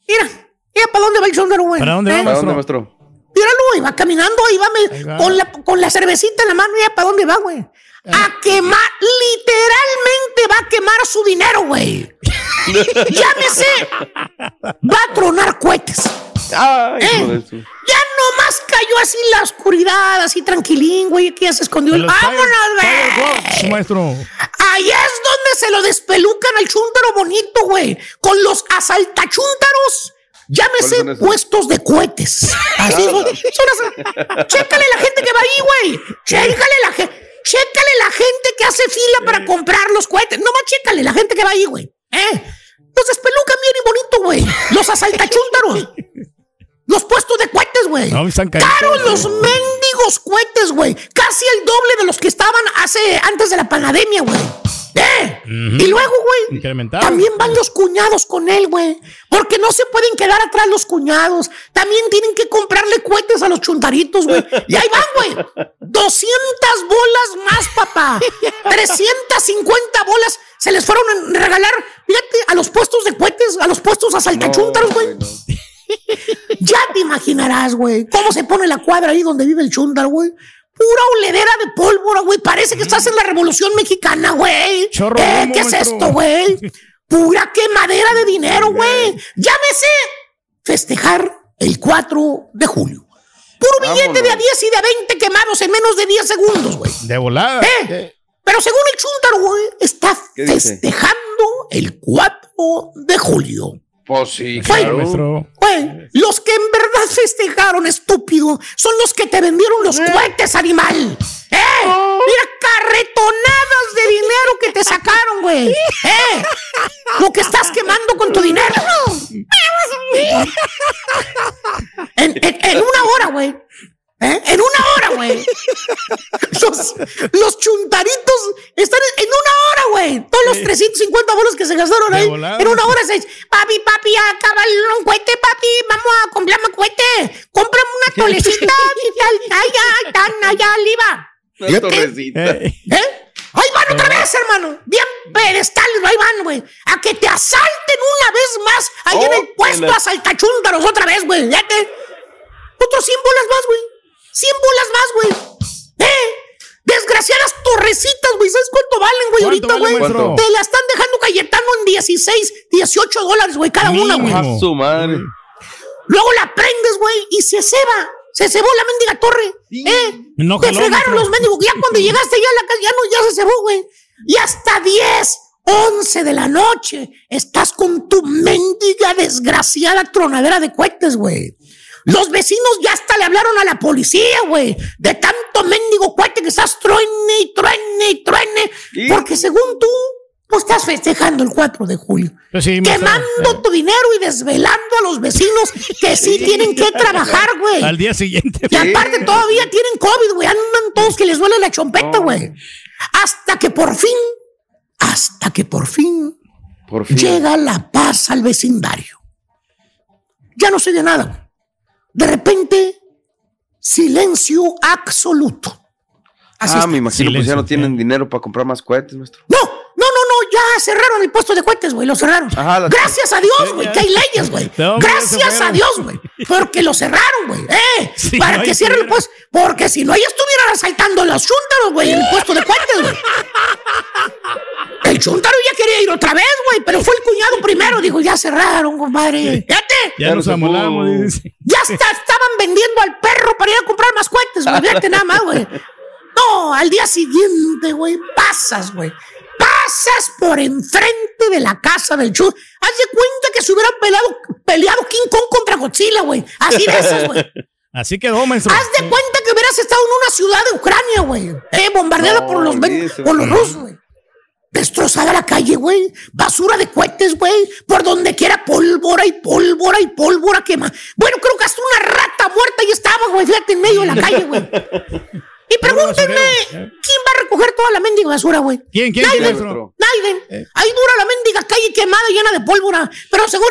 mira, mira para dónde va el chondero, güey. ¿Para dónde va, Eh, ¿Para dónde, maestro? Míralo, va caminando, va, me- Ahí va. Con, la, con la cervecita en la mano, mira para dónde va, güey. A quemar, literalmente va a quemar su dinero, güey. Llámese, va a tronar cohetes. Ay, Eh. Ya nomás cayó así en la oscuridad, así tranquilín, güey, aquí ya se escondió. Los ¡Vámonos, güey! maestro. Ahí es donde se lo despelucan al chúntaro bonito, güey. Con los asaltachúntaros. Llámese puestos de cohetes. Así son. Chécale la gente que va ahí, güey. Chécale la gente. Chécale la gente que hace fila para comprar los cohetes. Nomás chécale la gente que va ahí, güey. ¿Eh? Los despelucan bien y bonito, güey. Los asaltachúntaros. Los puestos de cohetes, güey. No, están. Caros los mendigos cohetes, güey. Casi el doble de los que estaban hace antes de la pandemia, güey. ¿Eh? Y luego, güey. También van los cuñados con él, güey. Porque no se pueden quedar atrás los cuñados. También tienen que comprarle cohetes a los chuntaritos, güey. Y ahí van, güey. 200 bolas más, papá. 350 bolas se les fueron a regalar, fíjate, a los puestos de cohetes, a los puestos asaltachúntaros, güey. Ya te imaginarás, güey, cómo se pone la cuadra ahí donde vive el chúntar, güey. Pura oledera de pólvora, güey. Parece que estás en la Revolución Mexicana, güey. Chorro ¿Eh? ¿Qué es esto, güey? Pura quemadera de dinero, güey. Llámese festejar el 4 de julio. Puro billete de a 10 y de a 20 quemados en menos de 10 segundos, güey. De volada. ¿Eh? Pero según el Chuntaro, güey, está festejando el 4 de julio. Pues sí, Güey, claro. Maestro. Güey, los que en verdad festejaron, estúpido, son los que te vendieron los cohetes, animal. ¡Eh! Mira, carretonadas de dinero que te sacaron, güey. ¡Eh! Lo que estás quemando con tu dinero. En, en- en una hora, güey. ¿Eh? En una hora, güey. Los, los chuntaritos están en una hora, güey. Todos los 350 bolos que se gastaron ahí. En una hora se papi, papi, acaba un cohete, papi. Vamos a comprar más cohete. Cómprame una tolecita. allá, tan allá, arriba. Una torrecita. Eh, ¿Eh? Ahí van otra vez, hermano. Bien pedestales, ahí van, güey. A que te asalten una vez más ahí en Oh, el puesto en la- asaltachúntaros otra vez, güey. Fíjate. Otros 100 bolas más, güey. 100 bolas más, güey. ¿Eh? Desgraciadas torrecitas, güey. ¿Sabes cuánto valen, güey? ¿Cuánto Ahorita, güey. Te la están dejando Cayetano en 16, 18 dólares, güey, cada una, güey. Su madre. Luego la prendes, güey, y se ceba. Se cebó la mendiga torre. ¿Eh? No Te fregaron los mendigos. Ya cuando llegaste ya a la casa, ya no, ya se cebó, güey. Y hasta 10, 11 de la noche estás con tu mendiga desgraciada tronadera de cohetes, güey. Los vecinos ya hasta le hablaron a la policía, güey. De tanto mendigo cohete que estás truene y truene y truene. ¿Y? Porque según tú, pues estás festejando el 4 de julio. Pues sí. Quemando tu dinero y desvelando a los vecinos que sí tienen que trabajar, güey. Al día siguiente. Y aparte todavía tienen COVID, güey. Andan todos que les duele la chompeta, güey. Hasta que por fin, hasta que por fin Por fin. llega la paz al vecindario. Ya no sé de nada. güey. De repente, silencio absoluto. Así ah, está. me imagino pues ya no tienen dinero para comprar más cohetes, maestro. No, no, no, no, ya cerraron el puesto de cohetes, güey, lo cerraron. Ajá, la- Gracias a Dios, güey, que hay leyes, güey. No, ya Gracias a. Dios, güey, porque lo cerraron, güey, eh, para no, que ahí cierren el puesto, porque si no, ya estuvieran asaltando las chúntaros, güey, en el puesto de cohetes, güey. El chúntaro ya quería ir otra vez, güey, pero fue el cuñado primero, dijo, ya cerraron, compadre. Fíjate, Ya Ya nos amolamos. dice. ya hasta estaban vendiendo al perro para ir a comprar más cohetes, güey. Fíjate nada más, güey. No, al día siguiente, güey, pasas, güey. Pasas por enfrente de la casa del Chu. Haz de cuenta que se hubieran peleado, peleado King Kong contra Godzilla, güey. Así de esas, güey. Así quedó, maestro. Haz de cuenta que hubieras estado en una ciudad de Ucrania, güey. Eh, bombardeada No, por los, por los rusos, güey. Destrozada la calle, güey. Basura de cohetes, güey. Por donde quiera pólvora y pólvora y pólvora quema. Bueno, creo que hasta una rata muerta ya estaba, güey. Fíjate, en medio de la calle, güey. Y pregúntenme, ¿quién va a recoger toda la mendiga basura, güey? ¿Quién, quién, Naiden? Naiden. Ahí dura la mendiga calle quemada llena de pólvora. Pero seguro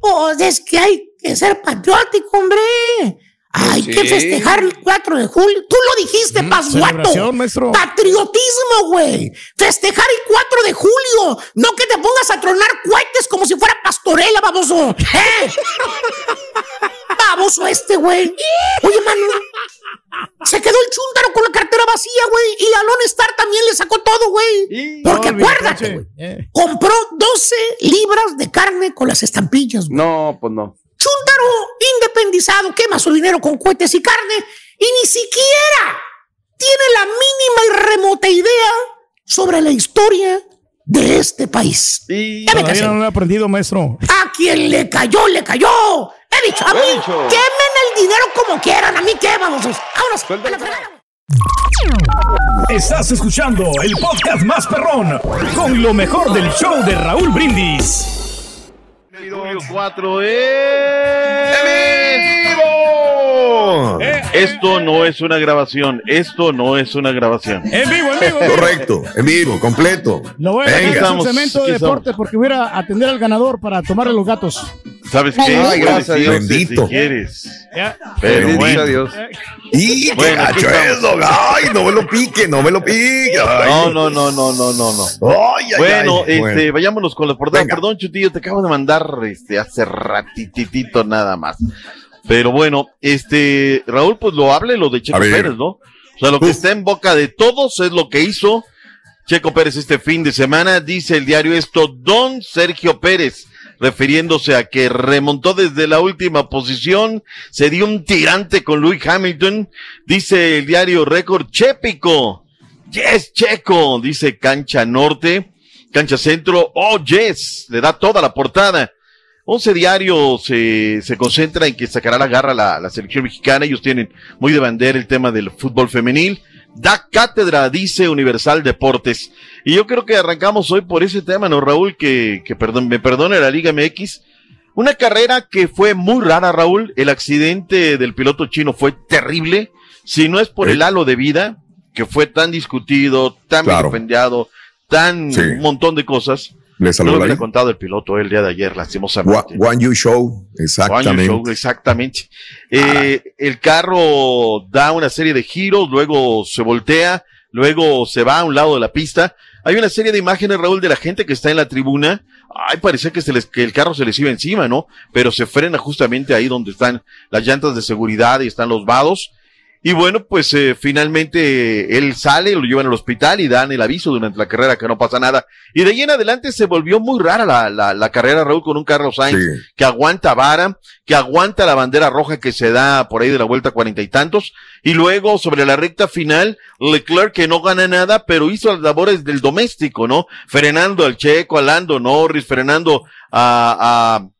pues es que hay que ser patriótico, hombre. Hay Sí. que festejar el 4 de julio. Tú lo dijiste, Pasguato. celebración, maestro. Patriotismo, güey. Festejar el 4 de julio. No que te pongas a tronar cohetes como si fuera pastorela, baboso. ¿Eh? baboso este, güey. Oye, mano. Se quedó el chúntaro con la cartera vacía, güey. Y a Lone Star también le sacó todo, güey. Porque No, acuérdate, güey. Eh. Compró 12 libras de carne con las estampillas, güey. No, pues no. Chúntaro independizado quema su dinero con cohetes y carne y ni siquiera tiene la mínima y remota idea sobre la historia de este país. Ya me casé. no lo he aprendido, maestro. A quien le cayó, le cayó. He dicho, a mí, He dicho. quemen el dinero como quieran. A mí qué, vamos. Vámonos. a. Estás escuchando el podcast más perrón con lo mejor del show de Raúl Brindis. Julio 4 vivo. Esto no es una grabación. Esto no es una grabación. En vivo, en vivo. Correcto, en vivo, completo. Lo voy a un estamos, cemento de aquí estamos. deporte porque voy a atender al ganador para tomarle los gatos. ¿Sabes qué? Ay, gracias a Dios. Bendito. Si quieres. Ya. Pero Bendito bueno. a Dios. Y qué Bueno, gacho eso. Ay, no me lo pique, no me lo pique. Ay. No, no, no, no, no, no, no. Ay, ay, Bueno, ay. este, Bueno. vayámonos con la portada. Venga. Perdón, Chutillo, te acabo de mandar este hace ratititito nada más. Pero bueno, este, Raúl, pues lo hable lo de Checo. Pérez, ¿no? O sea, lo que está en boca de todos es lo que hizo Checo Pérez este fin de semana. Dice el diario esto, Don Sergio Pérez, refiriéndose a que remontó desde la última posición, se dio un tirante con Louis Hamilton. Dice el diario Récord, Chepico. Yes, Checo, dice Cancha Norte. Cancha Centro, oh yes, le da toda la portada. Once Diario se, se concentra en que sacará la garra la, la selección mexicana. Ellos tienen muy de bandera el tema del fútbol femenil. Da cátedra, dice Universal Deportes. Y yo creo que arrancamos hoy por ese tema, ¿no, Raúl? Que, que perdón, me perdone la Liga MX. Una carrera que fue muy rara, Raúl. El accidente del piloto chino fue terrible. Si no es por el halo de vida, que fue tan discutido, tan Claro. tan Sí. un montón de cosas. Le saludó lo ley. contado el piloto el día de ayer, lastimosamente. One You Show, exactamente. Show, exactamente. Eh, el carro da una serie de giros, luego se voltea, luego se va a un lado de la pista. Hay una serie de imágenes, Raúl, de la gente que está en la tribuna. Ay, parecía que, se les, que el carro se les iba encima, ¿no? Pero se frena justamente ahí donde están las llantas de seguridad y están los vados. Y bueno, pues eh, finalmente él sale, lo llevan al hospital y dan el aviso durante la carrera que no pasa nada. Y de ahí en adelante se volvió muy rara la, la, la carrera, Raúl, con un Carlos Sainz que aguanta vara, que aguanta la bandera roja que se da por ahí de la vuelta cuarenta y tantos. Y luego sobre la recta final, Leclerc que no gana nada, pero hizo las labores del doméstico, ¿no? Frenando al Checo, a Lando Norris, frenando a,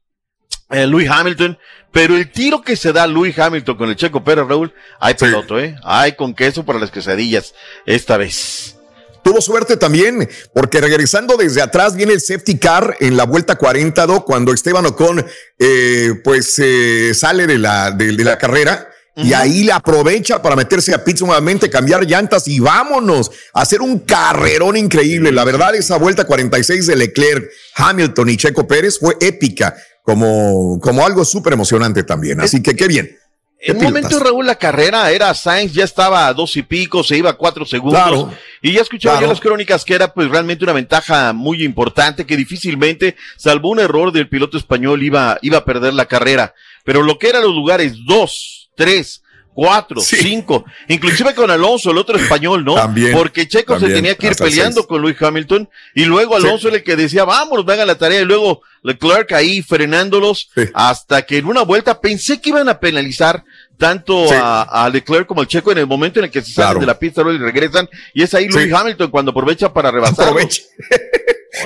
a eh, Louis Hamilton. Pero el tiro que se da Louis Hamilton con el Checo Pérez, Raúl, hay piloto, ¿eh? Hay con queso para las quesadillas esta vez. Tuvo suerte también, porque regresando desde atrás viene el safety car en la vuelta 40, do, cuando Esteban Ocon, eh, pues, eh, sale de la, de, de la carrera. Y ahí la aprovecha para meterse a pits nuevamente, cambiar llantas y vámonos a hacer un carrerón increíble. La verdad, esa vuelta 46 de Leclerc, Hamilton y Checo Pérez fue épica, como, como algo súper emocionante también. Así que qué bien. En un momento. Raúl, la carrera era Sainz, ya estaba a dos y pico, se iba a cuatro segundos. Claro. Y ya escuchaba Claro. yo las crónicas que era pues realmente una ventaja muy importante, que difícilmente, salvo un error del piloto español, iba, iba a perder la carrera. Pero lo que eran los lugares dos, tres, cuatro, cinco, inclusive con Alonso, el otro español, ¿no? También, Porque Checo también, se tenía que ir peleando seis. con Luis Hamilton y luego Alonso era el que decía, vamos, venga la tarea y luego Leclerc ahí frenándolos hasta que en una vuelta pensé que iban a penalizar tanto Sí. a, a Leclerc como al Checo en el momento en el que se salen Claro. de la pista y regresan y es ahí Sí. Luis Hamilton cuando aprovecha para rebasar.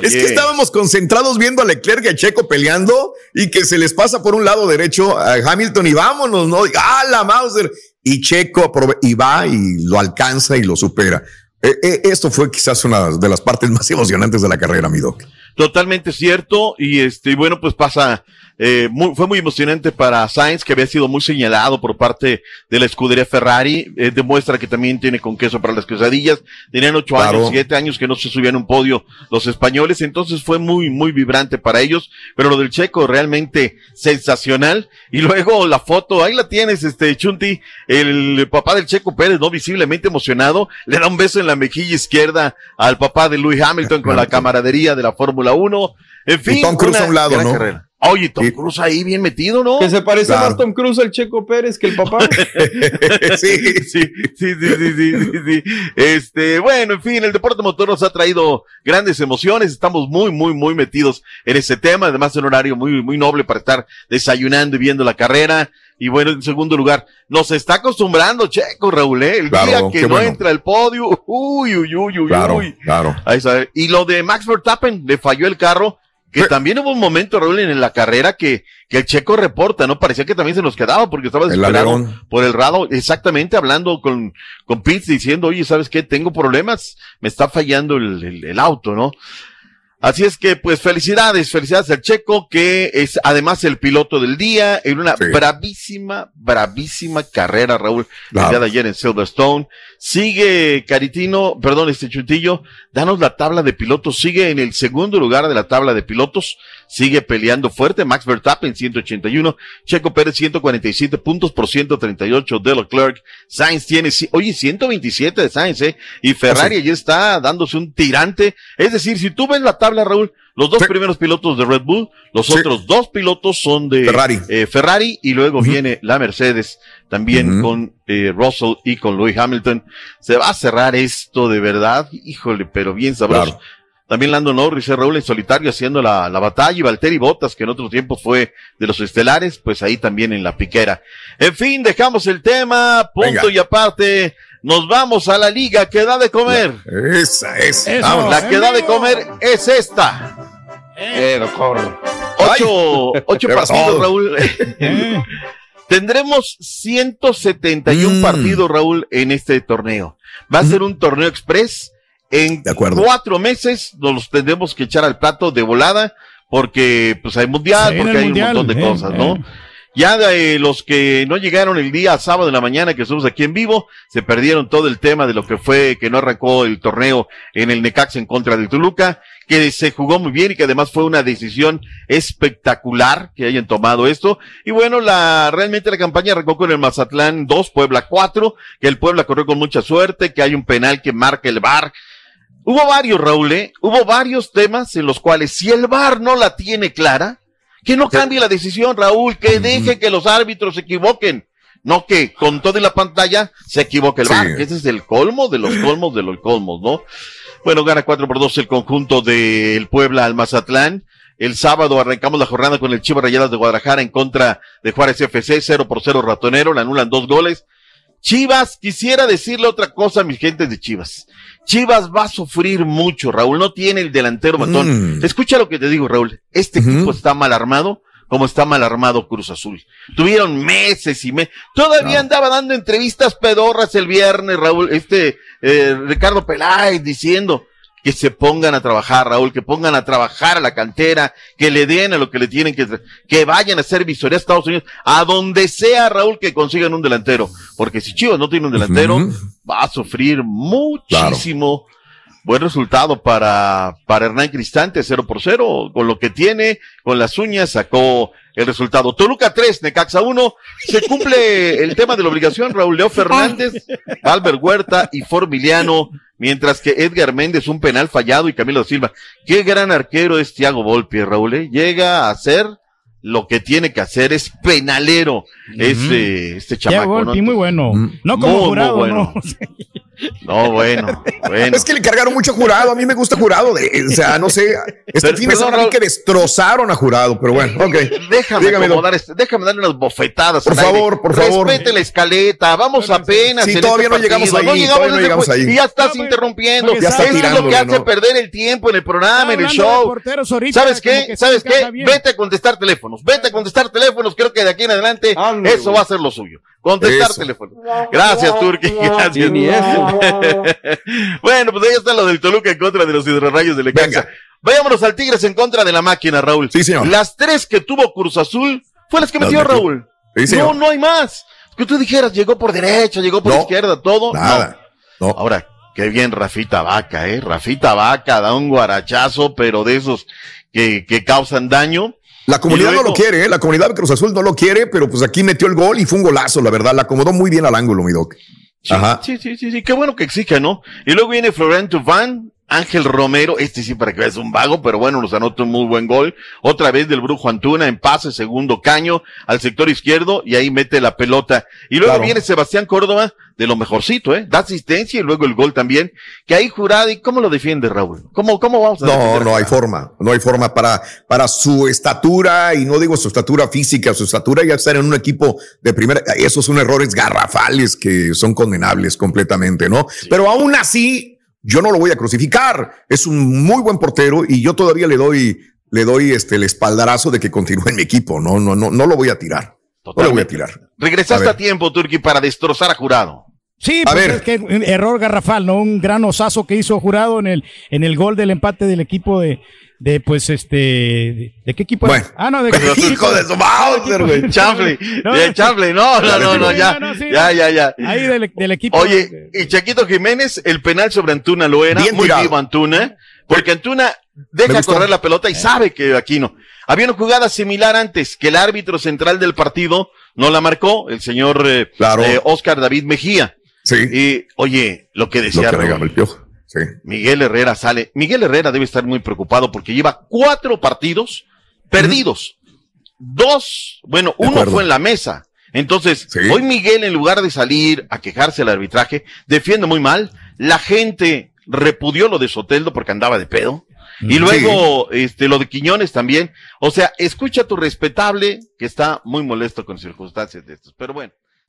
Es que estábamos concentrados viendo a Leclerc y a Checo peleando y que se les pasa por un lado derecho a Hamilton y vámonos, ¿no? ¡Ah, la Mauser! Y Checo y va y lo alcanza y lo supera. Eh, eh, esto fue quizás una de las partes más emocionantes de la carrera, mi doc. Totalmente cierto. Y este, y bueno, pues pasa, eh, muy- fue muy emocionante para Sainz, que había sido muy señalado por parte de la escudería Ferrari. Eh, demuestra que también tiene con queso para las quesadillas. Tenían ocho Claro. años, siete años que no se subían a un podio los españoles. Entonces fue muy, muy vibrante para ellos. Pero lo del checo realmente sensacional. Y luego la foto, ahí la tienes, este, Chunti, el papá del checo Pérez, ¿no? Visiblemente emocionado. Le da un beso en la mejilla izquierda al papá de Lewis Hamilton con la camaradería de la Fórmula 1. En fin. Y Tom Cruise una a un lado, ¿no? carrera. Oye, Tom Cruise ahí bien metido, ¿no? Que se parece Claro. más Tom Cruise al Checo Pérez que el papá. sí. sí, sí, sí, sí, sí, sí, sí. Este, bueno, en fin, el deporte motor nos ha traído grandes emociones. Estamos muy, muy, muy metidos en ese tema. Además, un horario muy, muy noble para estar desayunando y viendo la carrera. Y bueno, en segundo lugar, nos está acostumbrando Checo, Raúl, ¿eh? El Claro, día que no bueno. entra al podio, uy, uy, uy, uy, Claro, uy. claro. Ahí está. Y lo de Max Verstappen, le falló el carro, que también hubo un momento, Raúl, en la carrera que, que el checo reporta, ¿no? Parecía que también se nos quedaba porque estaba desesperado por el rado, exactamente hablando con, con Pitts diciendo, oye, ¿sabes qué? Tengo problemas, me está fallando el, el- el auto, ¿no? Así es que, pues, felicidades, felicidades al Checo, que es además el piloto del día, en una bravísima, bravísima carrera, Raúl, el Claro. día de ayer en Silverstone. Sigue Caritino, perdón, este chutillo, danos la tabla de pilotos, sigue en el segundo lugar de la tabla de pilotos, sigue peleando fuerte. Max Verstappen 181, Checo Pérez 147 puntos por 138 de Leclerc. Sainz tiene, oye, 127 de Sainz, eh. Y Ferrari ya está dándose un tirante. Es decir, si tú ves la tabla, Raúl, los dos primeros pilotos de Red Bull, los otros dos pilotos son de Ferrari. eh, Ferrari y luego viene la Mercedes también con eh, Russell y con Lewis Hamilton. Se va a cerrar esto de verdad, híjole, pero bien sabroso. También Lando Norris, eh, Raúl en solitario haciendo la, la batalla y Valtteri Bottas, que en otros tiempos fue de los estelares, pues ahí también en la piquera. En fin, dejamos el tema, punto Venga. y aparte. Nos vamos a la liga que da de comer. Esa es. Eso, Vamos. la que da de comer es esta. Eh, Ocho, ocho ¿Qué partidos? Raúl. Tendremos 171 Mm. partidos, Raúl, en este torneo. Va a ser un torneo express. En cuatro meses nos los tendremos que echar al plato de volada porque pues hay mundial, porque hay mundial, un montón de eh, cosas, ¿no? Ya de los que no llegaron el día sábado de la mañana que estuvimos aquí en vivo, se perdieron todo el tema de lo que fue que no arrancó el torneo en el Necaxa en contra del Toluca, que se jugó muy bien y que además fue una decisión espectacular que hayan tomado esto. Y bueno, la realmente la campaña arrancó con el Mazatlán 2, Puebla 4, que el Puebla corrió con mucha suerte, que hay un penal que marca el VAR. Hubo varios, Raúl, ¿eh? Hubo varios temas en los cuales si el VAR no la tiene clara, que no cambie la decisión, Raúl, que deje que los árbitros se equivoquen. No que con toda la pantalla se equivoque el Sí. Que ese es el colmo de los colmos de los colmos, ¿no? Bueno, gana 4 por 2 el conjunto del Puebla al Mazatlán. El sábado arrancamos la jornada con el Chivas Rayadas de Guadalajara en contra de Juárez FC, 0 por 0 ratonero, le anulan dos goles. Chivas, quisiera decirle otra cosa a mis gentes de Chivas. Chivas va a sufrir mucho, Raúl, no tiene el delantero matón. Mm. Escucha lo que te digo, Raúl. Este equipo está mal armado, como está mal armado Cruz Azul. Tuvieron meses y meses. Todavía andaba dando entrevistas pedorras el viernes, Raúl, este eh, Ricardo Peláez diciendo que se pongan a trabajar, Raúl, que pongan a trabajar a la cantera, que le den a lo que le tienen que, que vayan a hacer visoría a Estados Unidos, a donde sea, Raúl, que consigan un delantero. Porque si Chivas no tiene un delantero, va a sufrir muchísimo. Buen resultado para, para Hernán Cristante, 0 por 0, con lo que tiene, con las uñas, sacó el resultado. Toluca 3, Necaxa 1, se cumple el tema de la obligación, Raúl Leo Fernández, Albert Huerta y Formiliano, mientras que Edgar Méndez, un penal fallado y Camilo Silva. Qué gran arquero es Thiago Volpi, Raúl, ¿eh? llega a ser lo que tiene que hacer, es penalero, este, este Ya, chamaco, Volpi, ¿no? muy bueno. No como Muy, muy jurado, bueno. no. No, bueno, bueno. Es que le cargaron mucho a jurado. A mí me gusta jurado. De, o sea, no sé. Este Pero- fin de semana que destrozaron a jurado, pero bueno, ok. Déjame Dígame, acomodar este- déjame darle unas bofetadas. Por favor, por favor. Respete la escaleta, vamos apenas. Sí, en todavía este no llegamos ahí, No llegamos, no ese llegamos ahí. Y ya estás interrumpiendo. porque Ya está Eso es lo que hace ¿no? perder el tiempo en el programa, en el show. ahorita, ¿Sabes qué? que ¿Sabes qué? bien. Vete a contestar teléfonos. Vete a contestar teléfonos. Creo que de aquí en adelante eso va a ser lo suyo. Contestar Eso. teléfonos. Gracias, Turki. Gracias. Ni eso. bueno, pues ahí está lo del Toluca en contra de los hidrorrayos de Lecaxa. Vayámonos al Tigres en contra de la máquina, Raúl. Sí, señor. Las tres que tuvo Cruz Azul fue las que metió. Raúl. Sí, señor. no, no hay más. Que tú dijeras, llegó por derecha, llegó por No, izquierda, todo. nada. No. Ahora, qué bien Rafita Vaca, eh. Rafita Vaca da un guarachazo, pero de esos que, que causan daño. La comunidad luego- no lo quiere, ¿eh? la comunidad de Cruz Azul no lo quiere, pero pues aquí metió el gol y fue un golazo, la verdad. La acomodó muy bien al ángulo, mi doc. Ajá. Sí, sí, sí, sí, qué bueno que exija, ¿no? Y luego viene Florent Tuván, Ángel Romero, este sí para que veas un vago, pero bueno, nos anota un muy buen gol. Otra vez del Brujo Antuna en pase, segundo caño al sector izquierdo y ahí mete la pelota. Y luego Claro. viene Sebastián Córdoba, de lo mejorcito, ¿eh? Da asistencia y luego el gol también. Que ahí jurado, ¿y cómo lo defiende Raúl? ¿Cómo, cómo vamos a No, no hay forma, no hay forma para, para su estatura, y no digo su estatura física, su estatura ya estar en un equipo de primera, esos son errores garrafales que son condenables completamente, ¿no? Pero aún así, yo no lo voy a crucificar, es un muy buen portero y yo todavía le doy, le doy este, el espaldarazo de que continúe en mi equipo, no, no, no, no lo voy a tirar, no lo voy a tirar. Regresaste A tiempo, Turki, para destrozar a jurado. Sí, A pues ver. es que un error garrafal, ¿no? Un gran osazo que hizo jurado en el, en el gol del empate del equipo de, de pues este, de, ¿de qué equipo? Bueno. ah, no, de Hijo de su Mauser, güey. Chafle, No, de no, no, no, no, ya, no, no, sí, ya, ya, ya. Ahí del, del equipo. Oye, y Chaquito Jiménez, el penal sobre Antuna lo era, Bien muy tirado. vivo Antuna, Porque Antuna deja correr la pelota y sabe que aquí no. Había una jugada similar antes, que el árbitro central del partido no la marcó, el señor eh, Claro. eh, Oscar David Mejía. Sí. Y, oye, lo que Lo decía que Raúl, el piojo. Sí. Miguel Herrera sale. Miguel Herrera debe estar muy preocupado porque lleva cuatro partidos perdidos. Dos, bueno, De uno acuerdo. fue en la mesa. Entonces, hoy Miguel, en lugar de salir a quejarse del arbitraje, defiende muy mal. La gente repudió lo de Soteldo porque andaba de pedo. Y luego, este, lo de Quiñones también. O sea, escucha a tu respetable que está muy molesto con circunstancias de estos. Pero bueno.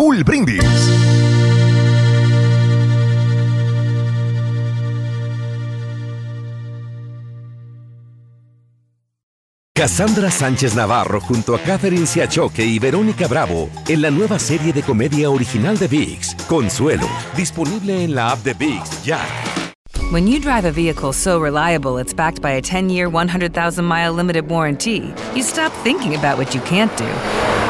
Brindis. Cassandra Sánchez Navarro junto a Catherine Siachoque y Verónica Bravo en la nueva serie de comedia original de VIX, Consuelo, disponible en la app de VIX ya. When you drive a vehicle so reliable it's backed by a 10 year, 100,000 mile limited warranty, you stop thinking about what you can't do